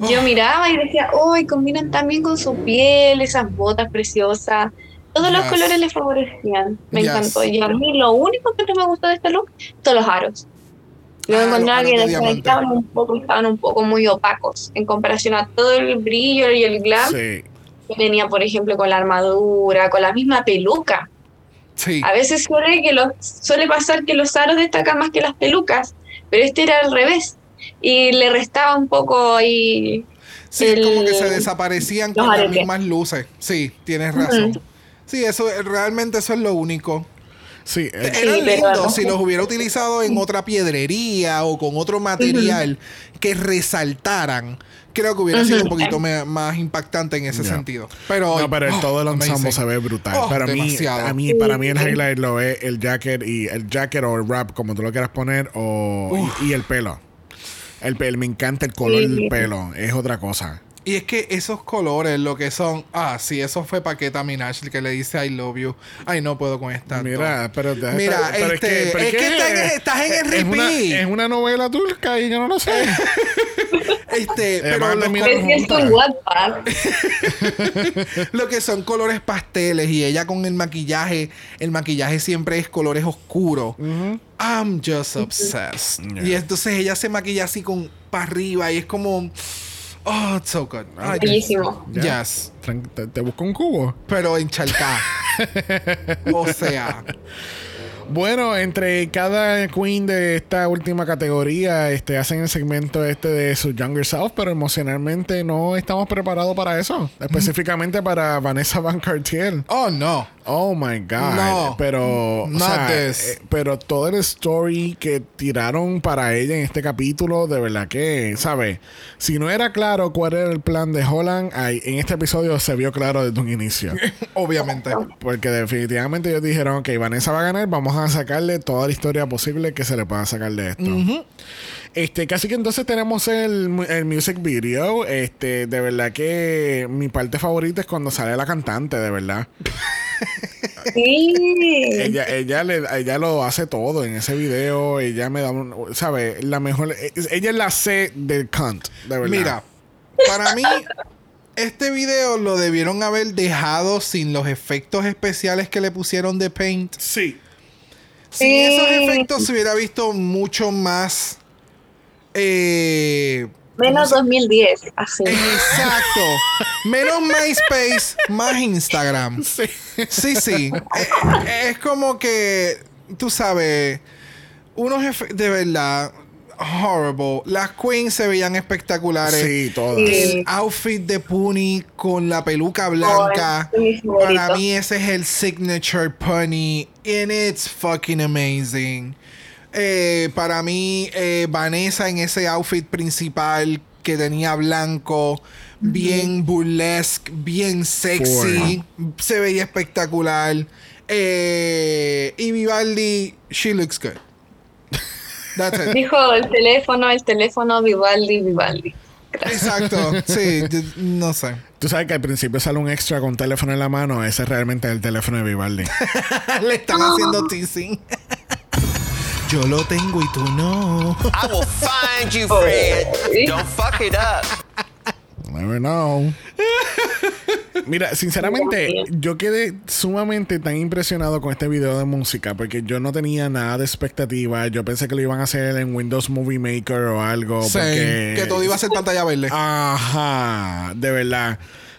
Yo Oh. miraba y decía, uy, combinan también con su piel, esas botas preciosas. Todos los colores le favorecían. Me Yes. encantó. Y a mí lo único que no me gustó de este look son los aros. Lo Ah, encontraba que estaban un poco, estaban un poco muy opacos en comparación a todo el brillo y el glam Sí. que tenía, por ejemplo, con la armadura, con la misma peluca. Sí. A veces suele, que los, suele pasar que los aros destacan más que las pelucas, pero este era al revés. Y le restaba un poco ahí. Sí, es como que se desaparecían con las mismas luces. Sí, tienes razón. Sí, eso realmente eso es lo único. Sí. Eran lindos no. si los hubiera utilizado en otra piedrería o con otro material que resaltaran. Creo que hubiera sido un poquito me- más impactante en ese sentido. Pero, No, pero el- oh, todo el ensemble amazing. se ve brutal. Oh, para, mí, a mí, para mí el highlight lo es el jacket y el jacket o el wrap, como tú lo quieras poner, o, y, y el pelo. El pelo, me encanta el color Sí. del pelo, es otra cosa. Y es que esos colores, lo que son. Ah, sí, eso fue Paqueta Minaj el que le dice I love you. Ay, no puedo con esta. Mira, pero, Mira, pero este, es que está en- estás en el es una, repeat. es una novela turca y yo no lo sé. (laughs) Este, pero Es cierto en Wattpad. (laughs) lo que son colores pasteles y ella con el maquillaje, el maquillaje siempre es colores oscuros. I'm just obsessed. Yeah. Y entonces ella se maquilla así con para arriba y es como oh, it's so good. Ay, Bellísimo. Yes. Te, te busco un cubo. Pero encharcada. (laughs) o sea, Bueno, entre cada queen de esta última categoría, este, hacen el segmento este de su younger self, pero emocionalmente no estamos preparados para eso. Específicamente para Vanessa Van Cartier. oh no. Oh my God. No. Pero, o sea, eh, pero todo el story que tiraron para ella en este capítulo, de verdad que, ¿sabes? Si no era claro cuál era el plan de Holland, ahí, en este episodio se vio claro desde un inicio. (laughs) Obviamente. Porque definitivamente ellos dijeron que Vanessa va a ganar, vamos a sacarle toda la historia posible que se le pueda sacar de esto. Este, casi que entonces tenemos el, el music video. Este, de verdad que mi parte favorita es cuando sale la cantante, de verdad. (laughs) Sí. Ella, ella, le, ella lo hace todo en ese video. Ella me da un. ¿Sabe? La mejor. es- Ella es la C del cunt, de verdad. Mira, para mí, este video lo debieron haber dejado sin los efectos especiales que le pusieron de Paint. Sí. Sin Sí. esos efectos se hubiera visto mucho más Eh, Menos 2010, así. exacto. Menos MySpace, más Instagram. Sí. Sí, sí. Es como que, tú sabes, unos de verdad horrible. Las queens se veían espectaculares. Sí, todas. Sí. El outfit de Puni con la peluca blanca. Oh, es para mí ese es el signature Puni. And it's fucking amazing. Eh, para mí, eh, Vanessa en ese outfit principal que tenía blanco, bien burlesque, bien sexy, se veía espectacular. Eh, y Vivaldi, she looks good. That's it. Dijo el teléfono, el teléfono, Vivaldi, Vivaldi. Exacto, sí, no sé. Tú sabes que al principio sale un extra con teléfono en la mano. Ese es realmente el teléfono de Vivaldi. (laughs) Le están haciendo teasing. Yo lo tengo y tú no. I will find you, Fred. Don't fuck it up. Never know. Mira, sinceramente, yo quedé sumamente tan impresionado con este video de música porque yo no tenía nada de expectativa. Yo pensé que lo iban a hacer en Windows Movie Maker o algo. Sí, porque... que todo iba a ser pantalla verde. Ajá, de verdad.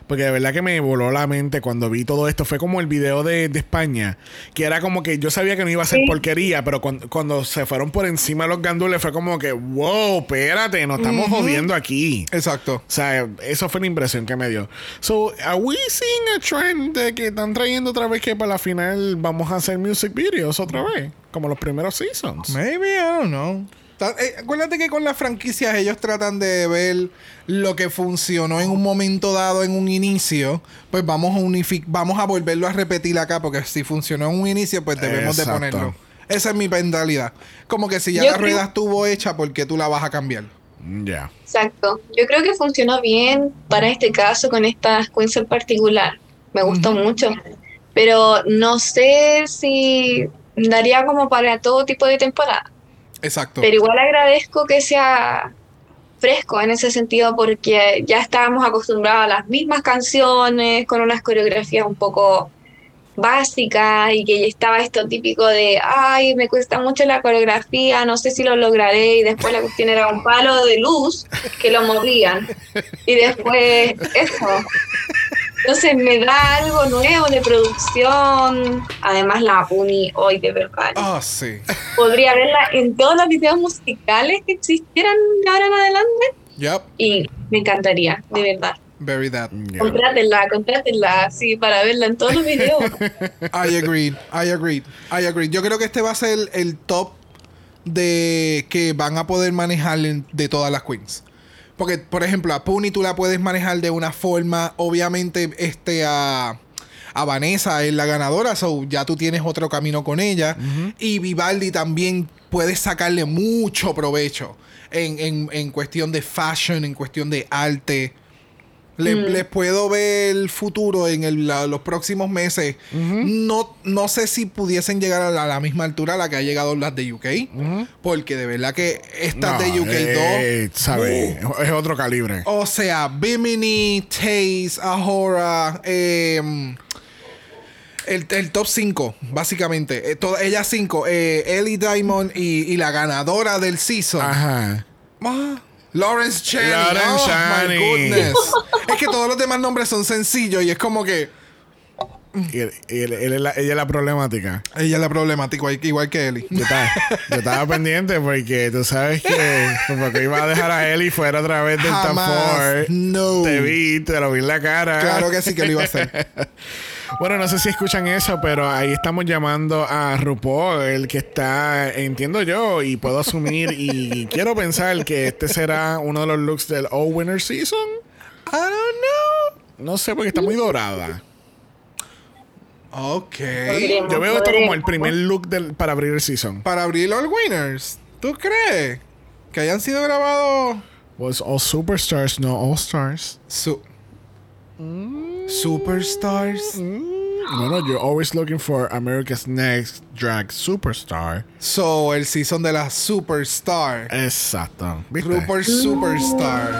Porque de verdad que me voló la mente cuando vi todo esto. Fue como el video de, de España, que era como que yo sabía que no iba a ser Sí. porquería, pero cuando, cuando se fueron por encima los gandules fue como que, wow, espérate, nos estamos jodiendo aquí. Exacto. O sea, eso fue la impresión que me dio. So, are we seeing a trend de que están trayendo otra vez que para la final vamos a hacer music videos otra vez? Como los primeros seasons. Maybe, I don't know. Eh, acuérdate que con las franquicias ellos tratan de ver lo que funcionó en un momento dado, en un inicio, pues vamos a unific vamos a volverlo a repetir acá, porque si funcionó en un inicio, pues debemos de ponerlo. Esa es mi mentalidad. Como que si ya Yo la creo- rueda estuvo hecha, ¿por qué tú la vas a cambiar? Mm, Ya. Exacto. Yo creo que funcionó bien para este caso con estas queens en particular. Me gustó mucho. Pero no sé si daría como para todo tipo de temporada. Exacto. Pero igual agradezco que sea fresco en ese sentido porque ya estábamos acostumbrados a las mismas canciones con unas coreografías un poco básicas y que ya estaba esto típico de ay me cuesta mucho la coreografía no sé si lo lograré y después la cuestión era un palo de luz que lo movían y después eso entonces me da algo nuevo de producción además la Puni hoy de verdad Ah, sí. (laughs) podría verla en todos los videos musicales que existieran de ahora en adelante Yep. y me encantaría, de verdad. Very that. Ya. Contrátenla, contrátenla, sí, para verla en todos los videos. (laughs) I agree, I agree, I agree. Yo creo que este va a ser el top de que van a poder manejar de todas las queens. Porque, por ejemplo, a Puni tú la puedes manejar de una forma, obviamente, este a, a Vanessa es la ganadora, so ya tú tienes otro camino con ella. Y Vivaldi también puedes sacarle mucho provecho en, en- en cuestión de fashion, en cuestión de arte. Le- Les puedo ver el futuro en el- la- los próximos meses. no, no sé si pudiesen llegar a la, a la misma altura a la que ha llegado las de UK. Porque de verdad que estas de UK eh, 2. ¿sabes? Es otro calibre. O sea, Bimini, Taze, Ahora, em, el, el top 5, básicamente. Eh, ellas 5, Ellie Diamond y, y la ganadora del season. Ajá. Ah, Lawrence Chaney. Lawrence oh, my goodness. (laughs) es que todos los demás nombres son sencillos y es como que Y, él- y él- él es la- ella es la problemática. ella es la problemática, igual, que Ellie. Yo estaba, yo estaba (laughs) pendiente porque tú sabes que porque iba a dejar a Eli fuera otra vez del Jamás. 4. No. Te vi, te lo vi en la cara. Claro que sí que lo iba a hacer. (laughs) Bueno, no sé si escuchan eso, pero ahí estamos llamando a RuPaul, el que está, entiendo yo, y puedo asumir, y (laughs) quiero pensar que este será uno de los looks del All Winner Season. I don't know. No sé, porque está muy dorada. Ok. Podríamos, Yo veo esto como el primer look del, para abrir el season. Para abrir All Winners, ¿tú crees? Que hayan sido grabados. Was All Superstars, no All Stars. Su Superstars. Bueno, you're always looking for America's Next Drag Superstar. So, el season de la Superstar. Exacto. ¿Viste? RuPaul Superstar.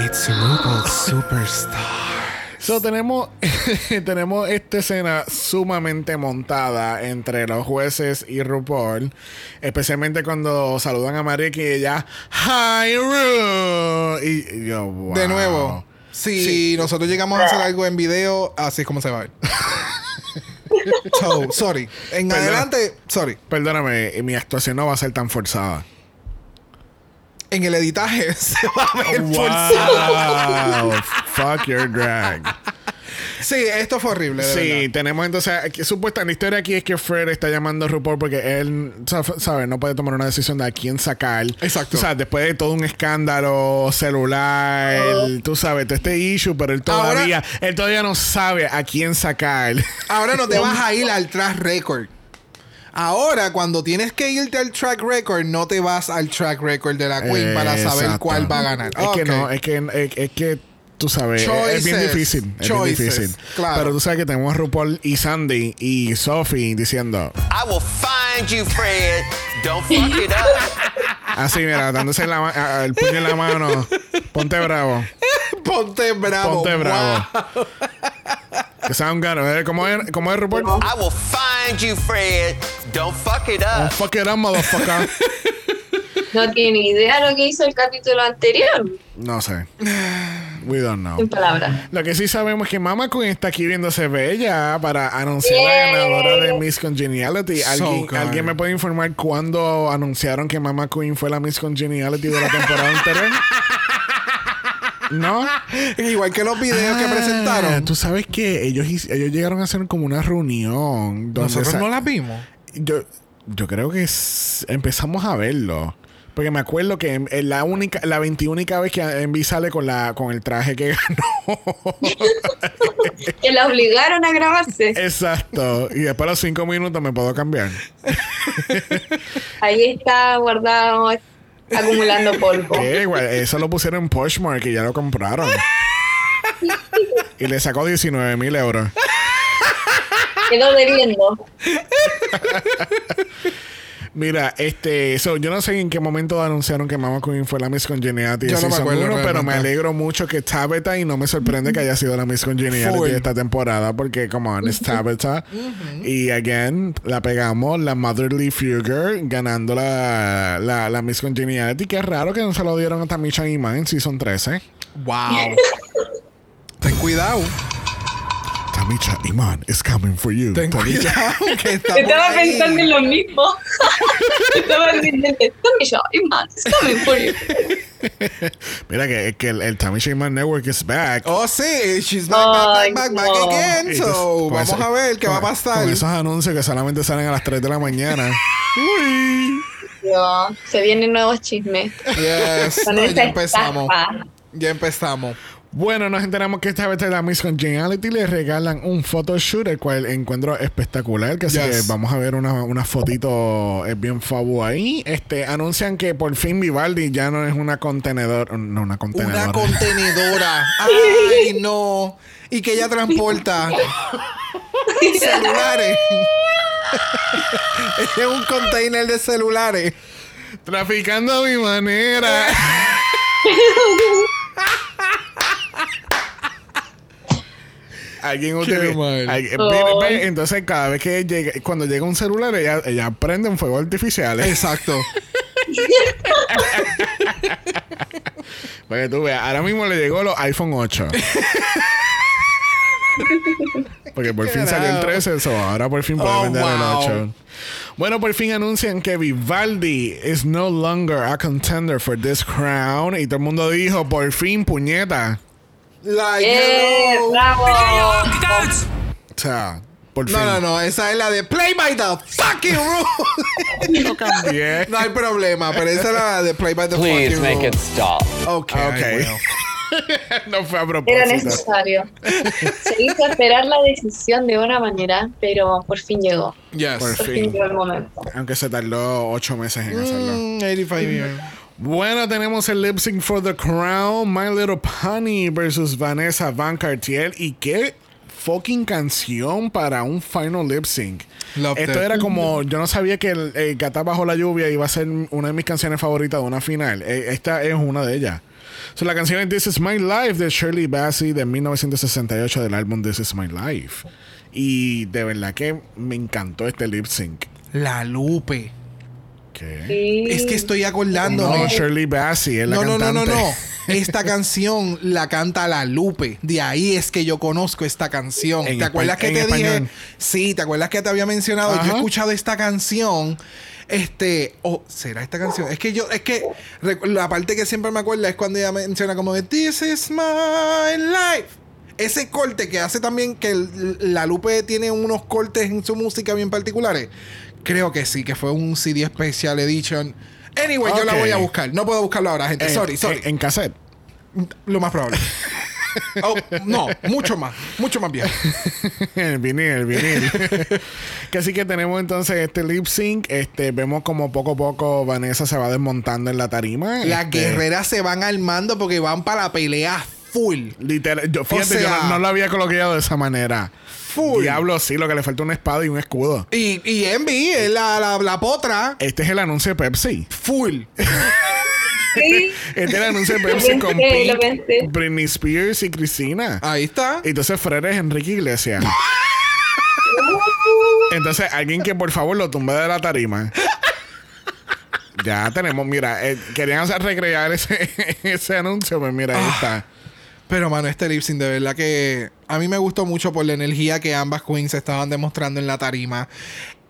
It's RuPaul Superstar. So, tenemos, (laughs) tenemos esta escena sumamente montada entre los jueces y RuPaul. Especialmente cuando saludan a Marek y ella, Hi Ru. Y, y yo, wow. De nuevo, si nosotros llegamos a hacer algo en video, así es como se va a ver. (laughs) so, sorry. En adelante, sorry. Perdóname, mi actuación no va a ser tan forzada. En el editaje (laughs) se va a ver forzado. Wow. Fuck your drag. Sí, esto fue horrible. De Sí, verdad. tenemos entonces, aquí, supuesta la historia aquí es que Fred está llamando a RuPaul porque él, ¿sabes? No puede tomar una decisión de a quién sacar. Exacto. O sea, después de todo un escándalo celular, tú sabes, todo este issue, pero él Ahora- todavía, él todavía no sabe a quién sacar. Ahora no (laughs) te vas a ir al track record. Ahora, cuando tienes que irte al track record, no te vas al track record de la Queen para saber Exacto. cuál va a ganar. Es que no, es que, es, es que tú sabes, es- es bien difícil. Es bien difícil. claro. Pero tú sabes que tenemos a RuPaul y Sandy y Sophie diciendo, I will find you, Fred. Don't fuck it up. (laughs) así, mira, dándose la el puño en la mano, ponte bravo. (laughs) Ponte bravo. Ponte bravo. Wow. Que Soundgarden. ¿eh? ¿Cómo es, cómo es RuPaul? I will find you, Fred. Don't fuck it up. fuck it up, motherfucker. (laughs) No tiene idea lo que hizo el capítulo anterior, No sé. We don't know. sin palabras. Lo que sí sabemos es que Mama Queen está aquí viéndose bella para anunciar la ganadora de Miss Congeniality. ¿Alguien, good. ¿Alguien me puede informar cuándo anunciaron que Mama Queen fue la Miss Congeniality de la temporada anterior? (laughs) ¿No? Igual que los videos que Ah, presentaron. Tú sabes que ellos, ellos llegaron a hacer como una reunión. Donde Nosotros no las vimos. yo, yo creo que empezamos a verlo. Porque me acuerdo que en- en la única, la 21 vez que Envy sale con la, con el traje que ganó. (laughs) Que la obligaron a grabarse. Exacto. Y después de los cinco minutos me puedo cambiar. (laughs) Ahí está guardado, acumulando polvo. Eso lo pusieron en Poshmark y ya lo compraron. y le sacó 19 mil euros. Quedó debiendo. (laughs) Mira, este, so, yo no sé en qué momento anunciaron que Mama Queen fue la Miss Congeniality de no me acuerdo 1, pero me alegro mucho que Tabitha y no me sorprende que haya sido la Miss Congeniality Full. de esta temporada porque, come on, es Tabitha. Y again, la pegamos, la Motherly Figure, ganando la, la, la Miss Congeniality. Qué raro que no se lo dieron a Tamisha Iman en Season 13. Wow. (laughs) Ten cuidado. Tamisha Iman is coming for you. Ten cuidado. Que por Estaba ahí. pensando en lo mismo. (laughs) Estaba diciendo, Tamisha, man, it's coming for you. (laughs) Mira que, que el, el Tamisha Iman Network is back. Oh, sí. She's back, Ay, back, back, back, no. back again. So, vamos a ver qué va a pasar. Con esos anuncios que solamente salen a las 3 de la mañana. (laughs) Uy. No, se vienen nuevos chismes. Yes. Con No, esa ya empezamos. estafa. Ya empezamos. Bueno, nos enteramos que esta vez de la Miss Congeniality le regalan un photoshoot, el cual encuentro espectacular. Que así que vamos a ver una, una fotito eh, bien fabu ahí. Este, anuncian que por fin Vivaldi ya no es una contenedor. No, una contenedora. Una contenedora. (laughs) Ay, no. Y que ella transporta (laughs) celulares. (laughs) es un container de celulares. Traficando a mi manera. Alguien utiliza. mal. alguien- Ay. ve- ve, entonces, cada vez que llega, cuando llega un celular, ella, ella prende un fuego artificial. Exacto. (laughs) Para que tú veas, ahora mismo le llegó los iPhone 8. Porque por fin salió el 13, eso ahora por fin puede Oh, vender wow. el 8. Bueno, por fin anuncian que Vivaldi is no longer a contender for this crown. Y todo el mundo dijo, por fin, puñeta. Like, ¡Eh, bravo! O sea, por fin. No, no, no. Esa es la de Play by the fucking rule. Lo cambié. (laughs) no hay problema, pero esa es la de Play by the Please fucking make rule. it stop. Ok. Ok. ay, bueno. (laughs) no fue a Era propósito. necesario. Se hizo esperar la decisión de una manera, pero por fin llegó. Yes. Por Por fin. fin llegó el momento. Aunque se tardó 8 meses en hacerlo. Mm, 85 years. Bueno, tenemos el lip sync for the crown, My Little Pony versus Vanessa Van Cartier. Y qué fucking canción para un final lip sync. Esto era como, yo no sabía que el, el Gata Bajo la Lluvia iba a ser una de mis canciones favoritas de una final. Eh, Esta es una de ellas. So, la canción es This Is My Life de Shirley Bassey de 1968 del álbum This Is My Life. Y de verdad que me encantó este lip sync. La Lupe. Es que estoy acordándome. No, Shirley Bassey es la No, no, no, no, cantante. no. (laughs) Esta canción la canta La Lupe. De ahí es que yo conozco esta canción. En ¿Te acuerdas que te dije? Sí, ¿te acuerdas que te había mencionado? Yo he escuchado esta canción. Este, oh, ¿será esta canción? Es que yo, es que la parte que siempre me acuerda es cuando ella menciona como de This is my life. Ese corte que hace también que el- la Lupe tiene unos cortes en su música bien particulares. Creo que sí, que fue un CD Special Edition. Anyway, yo la voy a buscar. No puedo buscarlo ahora, gente. Eh, sorry, sorry. En, en cassette. Lo más probable. (laughs) Oh, no, mucho más. Mucho más bien. (laughs) el vinil, el vinil. (laughs) que así que tenemos entonces este lip sync. Este, vemos como poco a poco Vanessa se va desmontando en la tarima. Las Este, guerreras se van armando porque van para la pelea full. Literal, yo, fíjate, yo sea- no, no lo había colocado de esa manera. Full. Diablo, sí, lo que le falta una espada y un escudo. Y, y Envy es la, la, la potra. Este es el anuncio de Pepsi. Full. Sí. (laughs) Este es el anuncio de Pepsi con Pink. Britney Spears y Cristina. Ahí está. Y entonces Fred es Enrique Iglesias. (laughs) Entonces, alguien que por favor lo tumbe de la tarima. Ya tenemos, mira, eh, querían hacer recrear ese, (laughs) ese anuncio, pues mira, Ah. ahí está. Pero, mano, este lip sync de verdad que a mí me gustó mucho por la energía que ambas queens estaban demostrando en la tarima.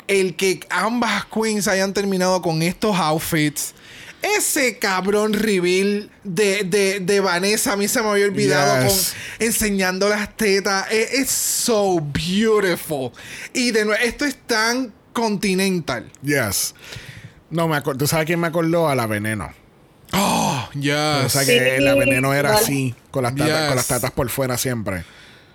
El que ambas queens hayan terminado con estos outfits. Ese cabrón reveal de, de, de Vanessa, a mí se me había olvidado Yes. con enseñando las tetas. Es es so beautiful. Y de nuevo, esto es tan continental. Yes. No, me acuerdo. ¿Tú sabes quién me acordó? A la veneno. Oh, yes. O sea que Sí. la veneno era Vale. así, con las, tatas, Yes. con las tatas por fuera siempre.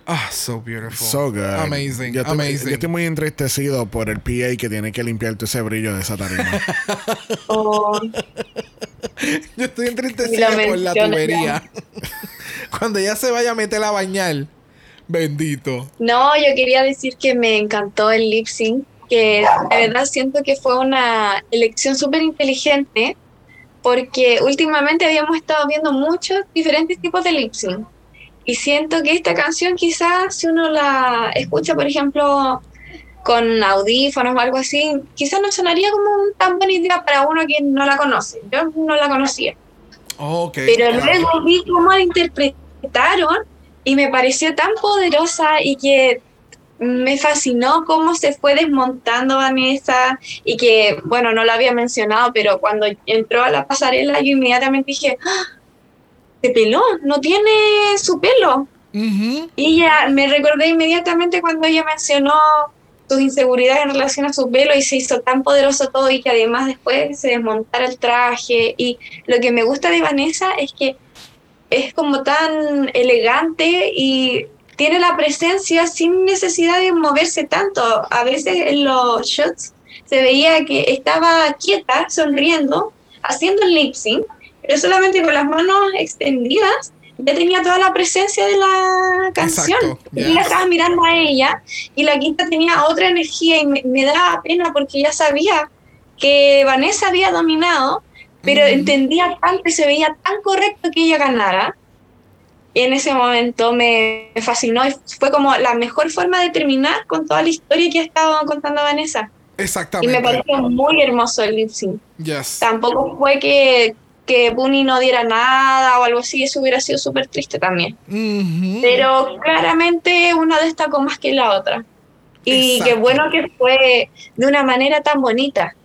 Ah, so beautiful. So good. Amazing, Yo estoy, amazing. yo estoy muy entristecido por el PA que tiene que limpiar todo ese brillo de esa tarima. (laughs) Oh, Yo estoy lo por la tubería. (laughs) Cuando ella se vaya a meter a bañar, bendito. No, yo quería decir que me encantó el lip sync, que de verdad siento que fue una elección súper inteligente, porque últimamente habíamos estado viendo muchos diferentes tipos de lip sync. Y siento que esta canción quizás si uno la escucha, por ejemplo, con audífonos o algo así, quizás no sonaría como un tan buena idea para uno que no la conoce. Yo no la conocía. Ok. Pero luego vi cómo la interpretaron y me pareció tan poderosa y que me fascinó cómo se fue desmontando Vanessa y que, bueno, no lo había mencionado, pero cuando entró a la pasarela yo inmediatamente dije, ¡Ah! se peló, no tiene su pelo. Y ya me recordé inmediatamente cuando ella mencionó sus inseguridades en relación a su pelo y se hizo tan poderoso todo y que además después se desmontara el traje. Y lo que me gusta de Vanessa es que es como tan elegante y tiene la presencia sin necesidad de moverse tanto. A veces en los shots se veía que estaba quieta, sonriendo, haciendo el lip sync, pero solamente con las manos extendidas ya tenía toda la presencia de la canción. Exacto, Y la estaba mirando a ella y la quinta tenía otra energía y me, me daba pena porque ya sabía que Vanessa había dominado, pero Ujú. entendía tanto y se veía tan correcto que ella ganara. Y en ese momento me, fascinó y fue como la mejor forma de terminar con toda la historia que ha estado contando Vanessa. Y Exactamente. me pareció muy hermoso el lip sync. Yes. Tampoco fue que, que Bunny no diera nada o algo así, eso hubiera sido súper triste también. Pero claramente una destacó más que la otra. Y Exacto. qué bueno que fue de una manera tan bonita.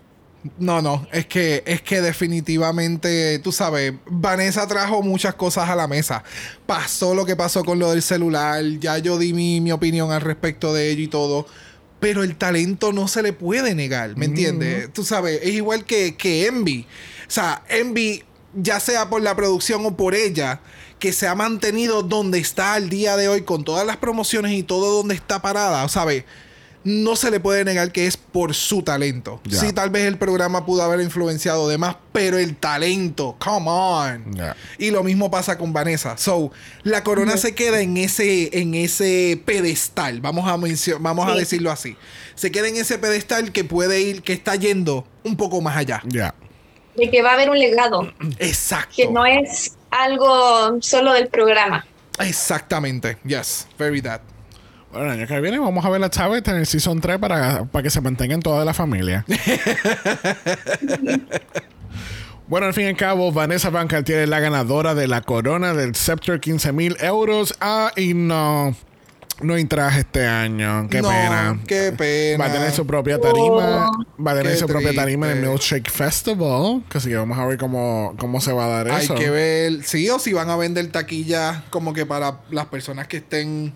No, no, es que, es que definitivamente, tú sabes, Vanessa trajo muchas cosas a la mesa. Pasó lo que pasó con lo del celular, ya yo di mi, mi opinión al respecto de ello y todo. Pero el talento no se le puede negar, ¿me entiendes? Tú sabes, es igual que, que Envy. O sea, Envy, ya sea por la producción o por ella, que se ha mantenido donde está al día de hoy con todas las promociones y todo donde está parada, ¿sabes? No se le puede negar que es por su talento. Sí, tal vez el programa pudo haber influenciado demás, pero el talento, come on. Y lo mismo pasa con Vanessa. So, la corona se queda en ese, en ese pedestal. Vamos a vamos a decirlo así. Se queda en ese pedestal que puede ir, que está yendo un poco más allá. Ya. De que va a haber un legado. Exacto. Que no es algo solo del programa. Exactamente. Yes, very that. Bueno, el año que viene vamos a ver la Chávez en el Season 3 para, para que se mantengan toda la familia. (laughs) bueno, al fin y al cabo, Vanessa Van Cartier es la ganadora de la corona del Scepter 15 mil euros. Ah, y no. No hay traje este año. Qué No, pena. Qué pena. Va a tener su propia tarima. Oh. va a tener su propia tarima en el. Milkshake Festival. Que así que vamos a ver cómo, cómo se va a dar Hay eso. que ver, sí, o si van a vender taquillas como que para las personas que estén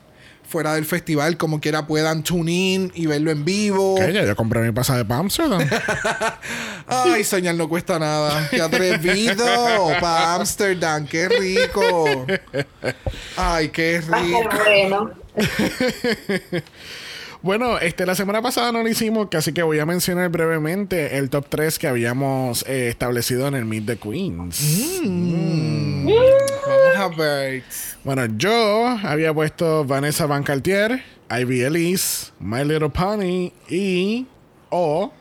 fuera del festival, como quiera puedan tune in y verlo en vivo. ¿Qué? Ya yo compré mi pasaje para Amsterdam. (laughs) Ay, soñar no cuesta nada. Qué atrevido. Para Amsterdam, qué rico. Ay, qué Va a rico. (laughs) bueno. Este, la semana pasada no lo hicimos, que así que voy a mencionar brevemente el top 3 que habíamos eh, establecido en el Meet the Queens. Vamos a ver. Bueno, yo había puesto Vanessa Van Cartier, Ivy Elise, My Little Pony y o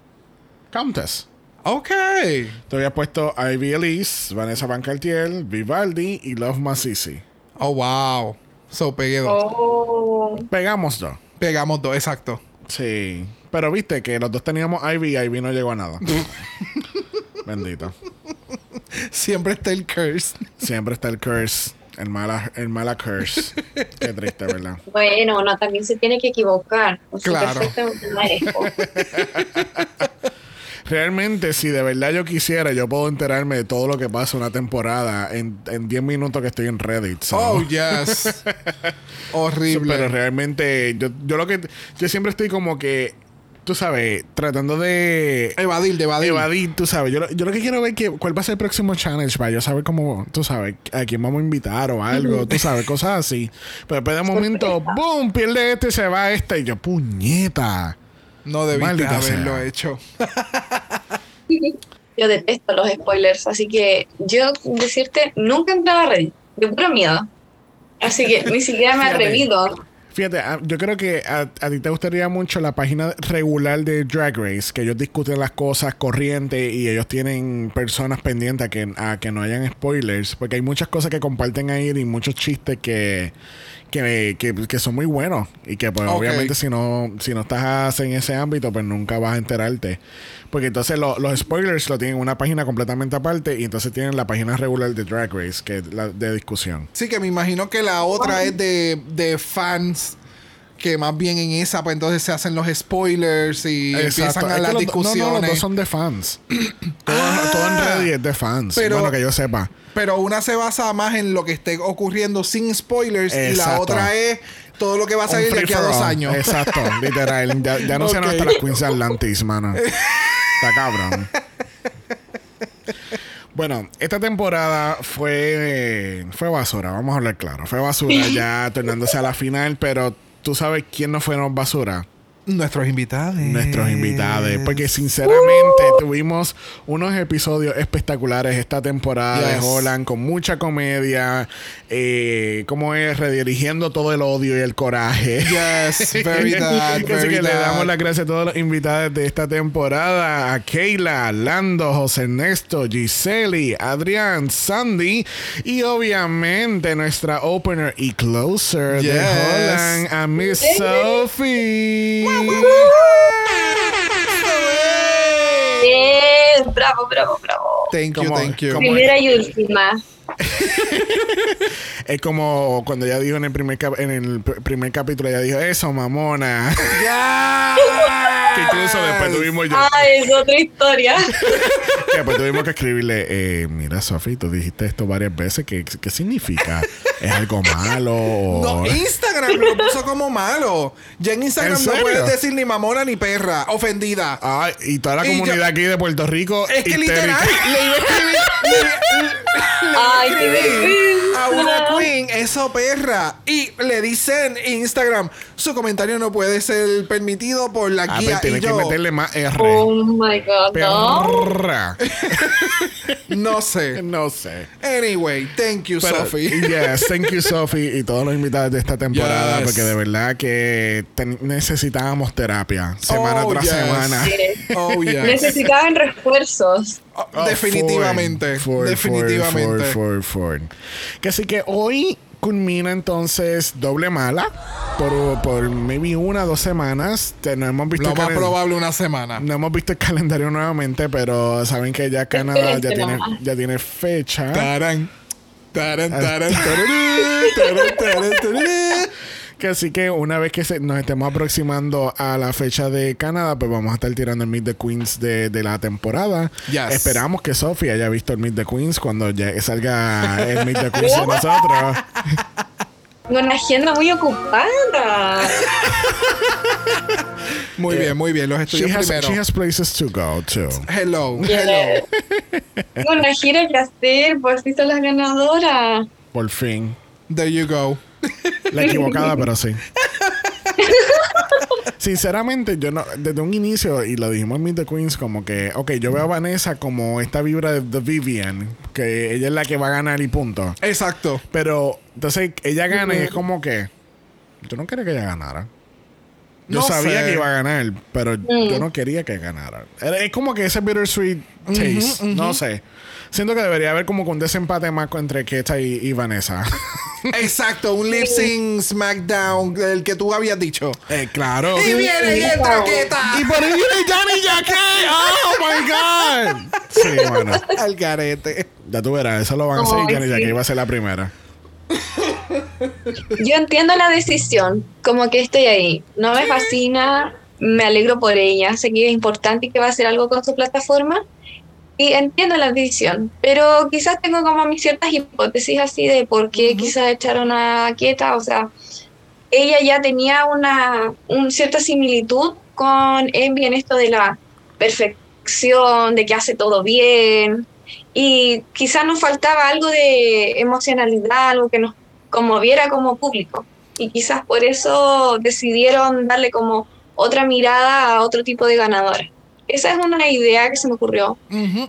Countess. Ok. Te había puesto Ivy Elise, Vanessa Van Cartier, Vivaldi y Love Masisi. Oh, wow. So pegué dos. Oh, Pegamos dos. Pegamos dos, exacto. Sí. Pero viste que los dos teníamos Ivy y Ivy no llegó a nada. (laughs) Bendito. Siempre está el curse. Siempre está el curse. El mala, el mala curse. Qué triste, ¿verdad? bueno, uno también se tiene que equivocar. O sea, Claro. merezco. (laughs) Realmente, si de verdad yo quisiera, yo puedo enterarme de todo lo que pasa una temporada en, en 10 minutos que estoy en Reddit. so. Oh, yes. (laughs) Horrible. Pero realmente, yo, yo lo que. Yo siempre estoy como que. Tú sabes, tratando de. Evadir, de evadir. Evadir, tú sabes. Yo, lo- yo lo que quiero ver que cuál va a ser el próximo challenge para yo saber cómo, tú sabes, a quién vamos a invitar o algo, tú sabes, cosas así. Pero después de (laughs) momento, ¡boom! Pierde este, se va este. Y yo, puñeta. No debiste Maldita haberlo sea. hecho. (laughs) Yo detesto los spoilers, así que yo decirte, nunca entraba a Reddit, de puro miedo. Así que ni siquiera me he (laughs) atrevido. Fíjate, a- yo creo que a, a ti te gustaría mucho la página regular de Drag Race, que ellos discuten las cosas corrientes y ellos tienen personas pendientes a que, a que no hayan spoilers, porque hay muchas cosas que comparten ahí y muchos chistes que, que, que- que son muy buenos y que pues obviamente si no, si no estás en ese ámbito pues nunca vas a enterarte. Porque entonces lo- los spoilers lo tienen en una página completamente aparte y entonces tienen la página regular de Drag Race, que es la de discusión. Sí, que me imagino que la otra es de, de fans. Que más bien en esa, pues entonces se hacen los spoilers y Exacto. empiezan a Es las discusiones. No, no, los dos son de fans. (clears throat) todo, todo en Reddit es de fans. Pero- bueno, que yo sepa. Pero una se basa más en lo que esté ocurriendo sin spoilers y la otra es todo lo que va a salir de aquí a dos all. años. Exacto, (laughs) literal. Ya, ya no se Ok. hasta las Queens Atlantis, mano. Está cabrón. Bueno, esta temporada fue fue basura, vamos a hablar claro. Fue basura ya tornándose a la final, pero tú sabes quién no fueron basura. Nuestros invitados. nuestros invitados. Porque sinceramente tuvimos unos episodios espectaculares esta temporada de Yes. Holland con mucha comedia. Eh, como es redirigiendo todo el odio y el coraje. Yes, (laughs) very that, Así very que le that. damos las gracias a todos los invitados de esta temporada: a Keila, Lando, José Ernesto, Giseli, Adrián, Sandy y obviamente nuestra opener y closer de Yes. Holland, a Miss Sophie. Bien, bravo, bravo, bravo. Thank you, thank you. Primera y última. (laughs) Es como cuando ella dijo en el primer cap- en el pr- primer capítulo, ella dijo, eso, mamona. Que incluso después tuvimos yo- Ah, es otra historia. (laughs) que después tuvimos que escribirle, eh, mira, Sofi, tú dijiste esto varias veces, ¿qué, qué significa? ¿Es algo malo? o- No, Instagram lo puso como malo. Ya en Instagram ¿En no puedes decir ni mamona ni perra. Ofendida. Ay, y toda la Y comunidad yo- aquí de Puerto Rico. es que histérica. literal le iba a escribir, le- le- Ay, qué le escribí a una queen, eso perra. Y le dicen en Instagram, su comentario no puede ser permitido por la Ah, guía. Pero tiene y que meterle más R. Oh my god, no. Perra. (laughs) No sé. no sé. Anyway, thank you, Pero, Sophie. Yes, thank you, (laughs) Sophie, y todos los invitados de esta temporada, Yes. porque de verdad que necesitábamos terapia, semana Oh, tras yes. semana. Oh, yes. Necesitaban refuerzos. Oh, definitivamente. Ford, Ford, definitivamente. Ford, Ford, Ford. Que así que hoy culmina entonces doble mala por, por maybe una o dos semanas. No hemos visto Lo más calen- probable una semana. No hemos visto el calendario nuevamente, pero saben que ya Canadá (laughs) ya tiene, ya tiene fecha. Tarán. Tarán, Ah. tarán, (laughs) tarán, tarán. Que así que una vez que se- nos estemos aproximando a la fecha de Canadá, pues vamos a estar tirando el Meet the Queens de, de la temporada. Yes. Esperamos que Sophie haya visto el Meet the Queens cuando ya salga el Meet the Queens de (laughs) nosotros. Tengo una agenda muy ocupada. (laughs) Muy bien, muy bien. Los She estudios has, primero. she has places to go to. Hello, hello. Yeah. Tengo una gira que hacer, por si son las ganadoras. Por fin. There you go. (laughs) La equivocada, pero sí. (laughs) Sinceramente, yo no, desde un inicio, y lo dijimos en Meet the Queens, como que, ok, yo veo a Vanessa como esta vibra de The Vivian, que ella es la que va a ganar y punto. Exacto. Pero, entonces, ella gana y es como que, yo no quería que ella ganara. Yo No sabía sé. que iba a ganar, pero yo no quería que ganara. Es como que ese bittersweet taste, no sé. Siento que debería haber como que un desempate más entre Keta y, y Vanessa. (laughs) Exacto. Un lip sync SmackDown, el que tú habías dicho. eh, claro. Y viene y entra Keta. Y por ahí viene Johnny Jackie. ¡Oh, my God! Sí, bueno. Al garete. Ya tú verás, eso lo van a hacer y Johnny sí. Jackie va a ser la primera. Yo entiendo la decisión, como que estoy ahí. No me fascina, me alegro por ella, sé que es importante y que va a hacer algo con su plataforma. Entiendo la decisión, pero quizás tengo como mis ciertas hipótesis así de por qué quizás echaron a Quieta. O sea, ella ya tenía una un cierta similitud con Envy en esto de la perfección, de que hace todo bien. Y quizás nos faltaba algo de emocionalidad, algo que nos conmoviera como público. Y quizás por eso decidieron darle como otra mirada a otro tipo de ganadora. Esa es una idea que se me ocurrió,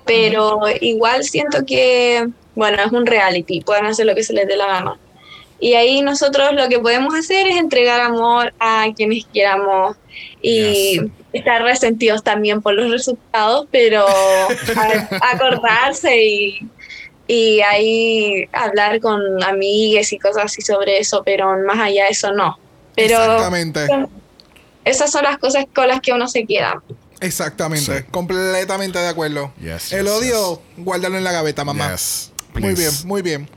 pero igual siento que, bueno, es un reality, pueden hacer lo que se les dé la gana. Y ahí nosotros lo que podemos hacer es entregar amor a quienes queramos y Yes. estar resentidos también por los resultados, pero (laughs) acordarse y, y ahí hablar con amigues y cosas así sobre eso, pero más allá de eso no. Pero Exactamente. esas son las cosas con las que uno se queda. Exactamente. Sí. Completamente de acuerdo. Yes, El yes, odio, guárdalo en la gaveta, mamá. Yes, Muy bien, muy bien.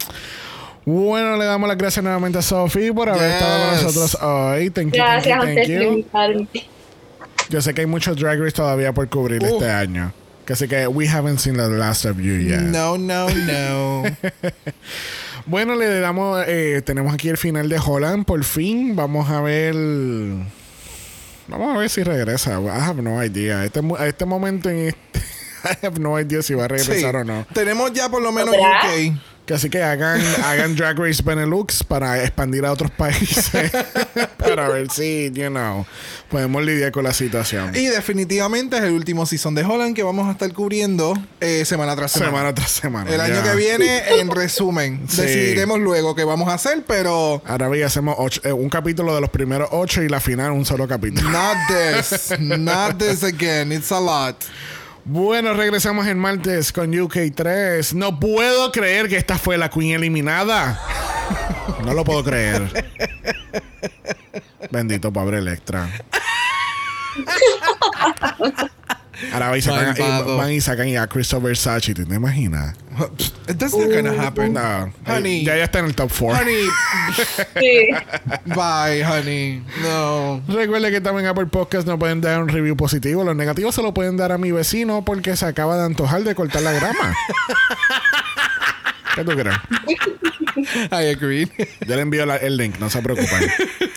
Bueno, le damos las gracias nuevamente a Sophie por haber estado con Yes. nosotros hoy. Thank you, Gracias a thank you, ustedes thank you. Yo sé que hay muchos Drag Race todavía por cubrir Uh. este año. Que así que we haven't seen the last of you yet. No, no, no. (laughs) Bueno, le damos, eh, tenemos aquí el final de Holland, por fin. Vamos a ver. Vamos a ver si regresa. I have no idea. Este, a este momento en este, (laughs) I have no idea si va a regresar Sí. o no. Tenemos ya por lo menos ¿Otra? UK. Así que hagan, (laughs) hagan Drag Race Benelux para expandir a otros países. (laughs) para ver si, you know, podemos lidiar con la situación. Y definitivamente es el último season de Holland que vamos a estar cubriendo eh, semana tras semana. semana tras semana. El año que viene, en resumen. (laughs) Sí. Decidiremos luego qué vamos a hacer, pero Ahora bien, hacemos ocho- eh, un capítulo de los primeros ocho y la final un solo capítulo. not this. not this again. It's a lot. Bueno, regresamos el martes con UK3. No puedo creer que esta fue la Queen eliminada. No lo puedo creer. Bendito pobre Electra. (laughs) Ahora van y sacan, y Malvado. van y sacan ya a Christopher Sachi, ¿te imaginas? That's not gonna happen. No. Honey. Ya ya está en el top 4. Honey, (laughs) Sí. bye, honey. No. Recuerde que también Apple Podcast no pueden dar un review positivo. Los negativos se lo pueden dar a mi vecino porque se acaba de antojar de cortar la grama. ¿Qué tú crees? I agree. Yo le envío la- el link, no se preocupen.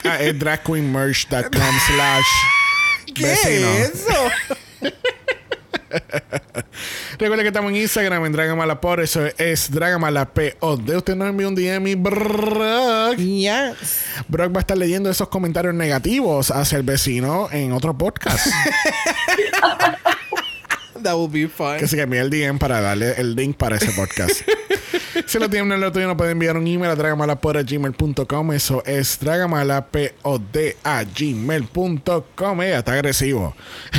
Ah, es dragqueenmerch.com slash ¿Qué es eso? (laughs) (laughs) Recuerden que estamos en Instagram en Dragamala por eso es Dragamalapod. Usted nos envía un DM y Brock, Yes. Brock va a estar leyendo esos comentarios negativos hacia el vecino en otro podcast. (laughs) That would be fun. Que se envíe el DM para darle el link para ese podcast. (laughs) si lo tienen en el otro día, nos pueden enviar un email a dragamalapod.gmail.com. Eso es dragamalapod.gmail.com. Ella está agresivo.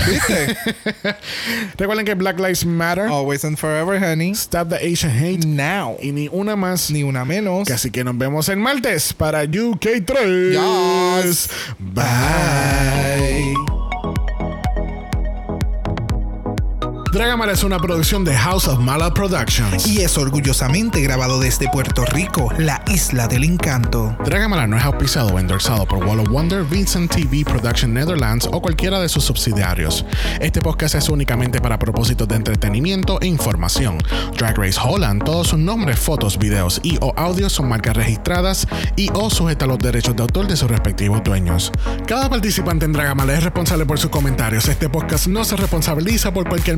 ¿Viste? (laughs) Recuerden que Black Lives Matter. Always and forever, honey. Stop the Asian hate. Now. Y ni una más. Ni una menos. Que Así que nos vemos el martes para UK3. Yes. Bye. Dragamala es una producción de House of Mala Productions. Y es orgullosamente grabado desde Puerto Rico, la isla del encanto. Dragamala no es auspiciado o endorsado por Wall of Wonder, Vincent TV Production Netherlands o cualquiera de sus subsidiarios. Este podcast es únicamente para propósitos de entretenimiento e información. Drag Race Holland, todos sus nombres, fotos, videos y o audios son marcas registradas y o sujeta a los derechos de autor de sus respectivos dueños. Cada participante en Dragamala es responsable por sus comentarios. Este podcast no se responsabiliza por cualquier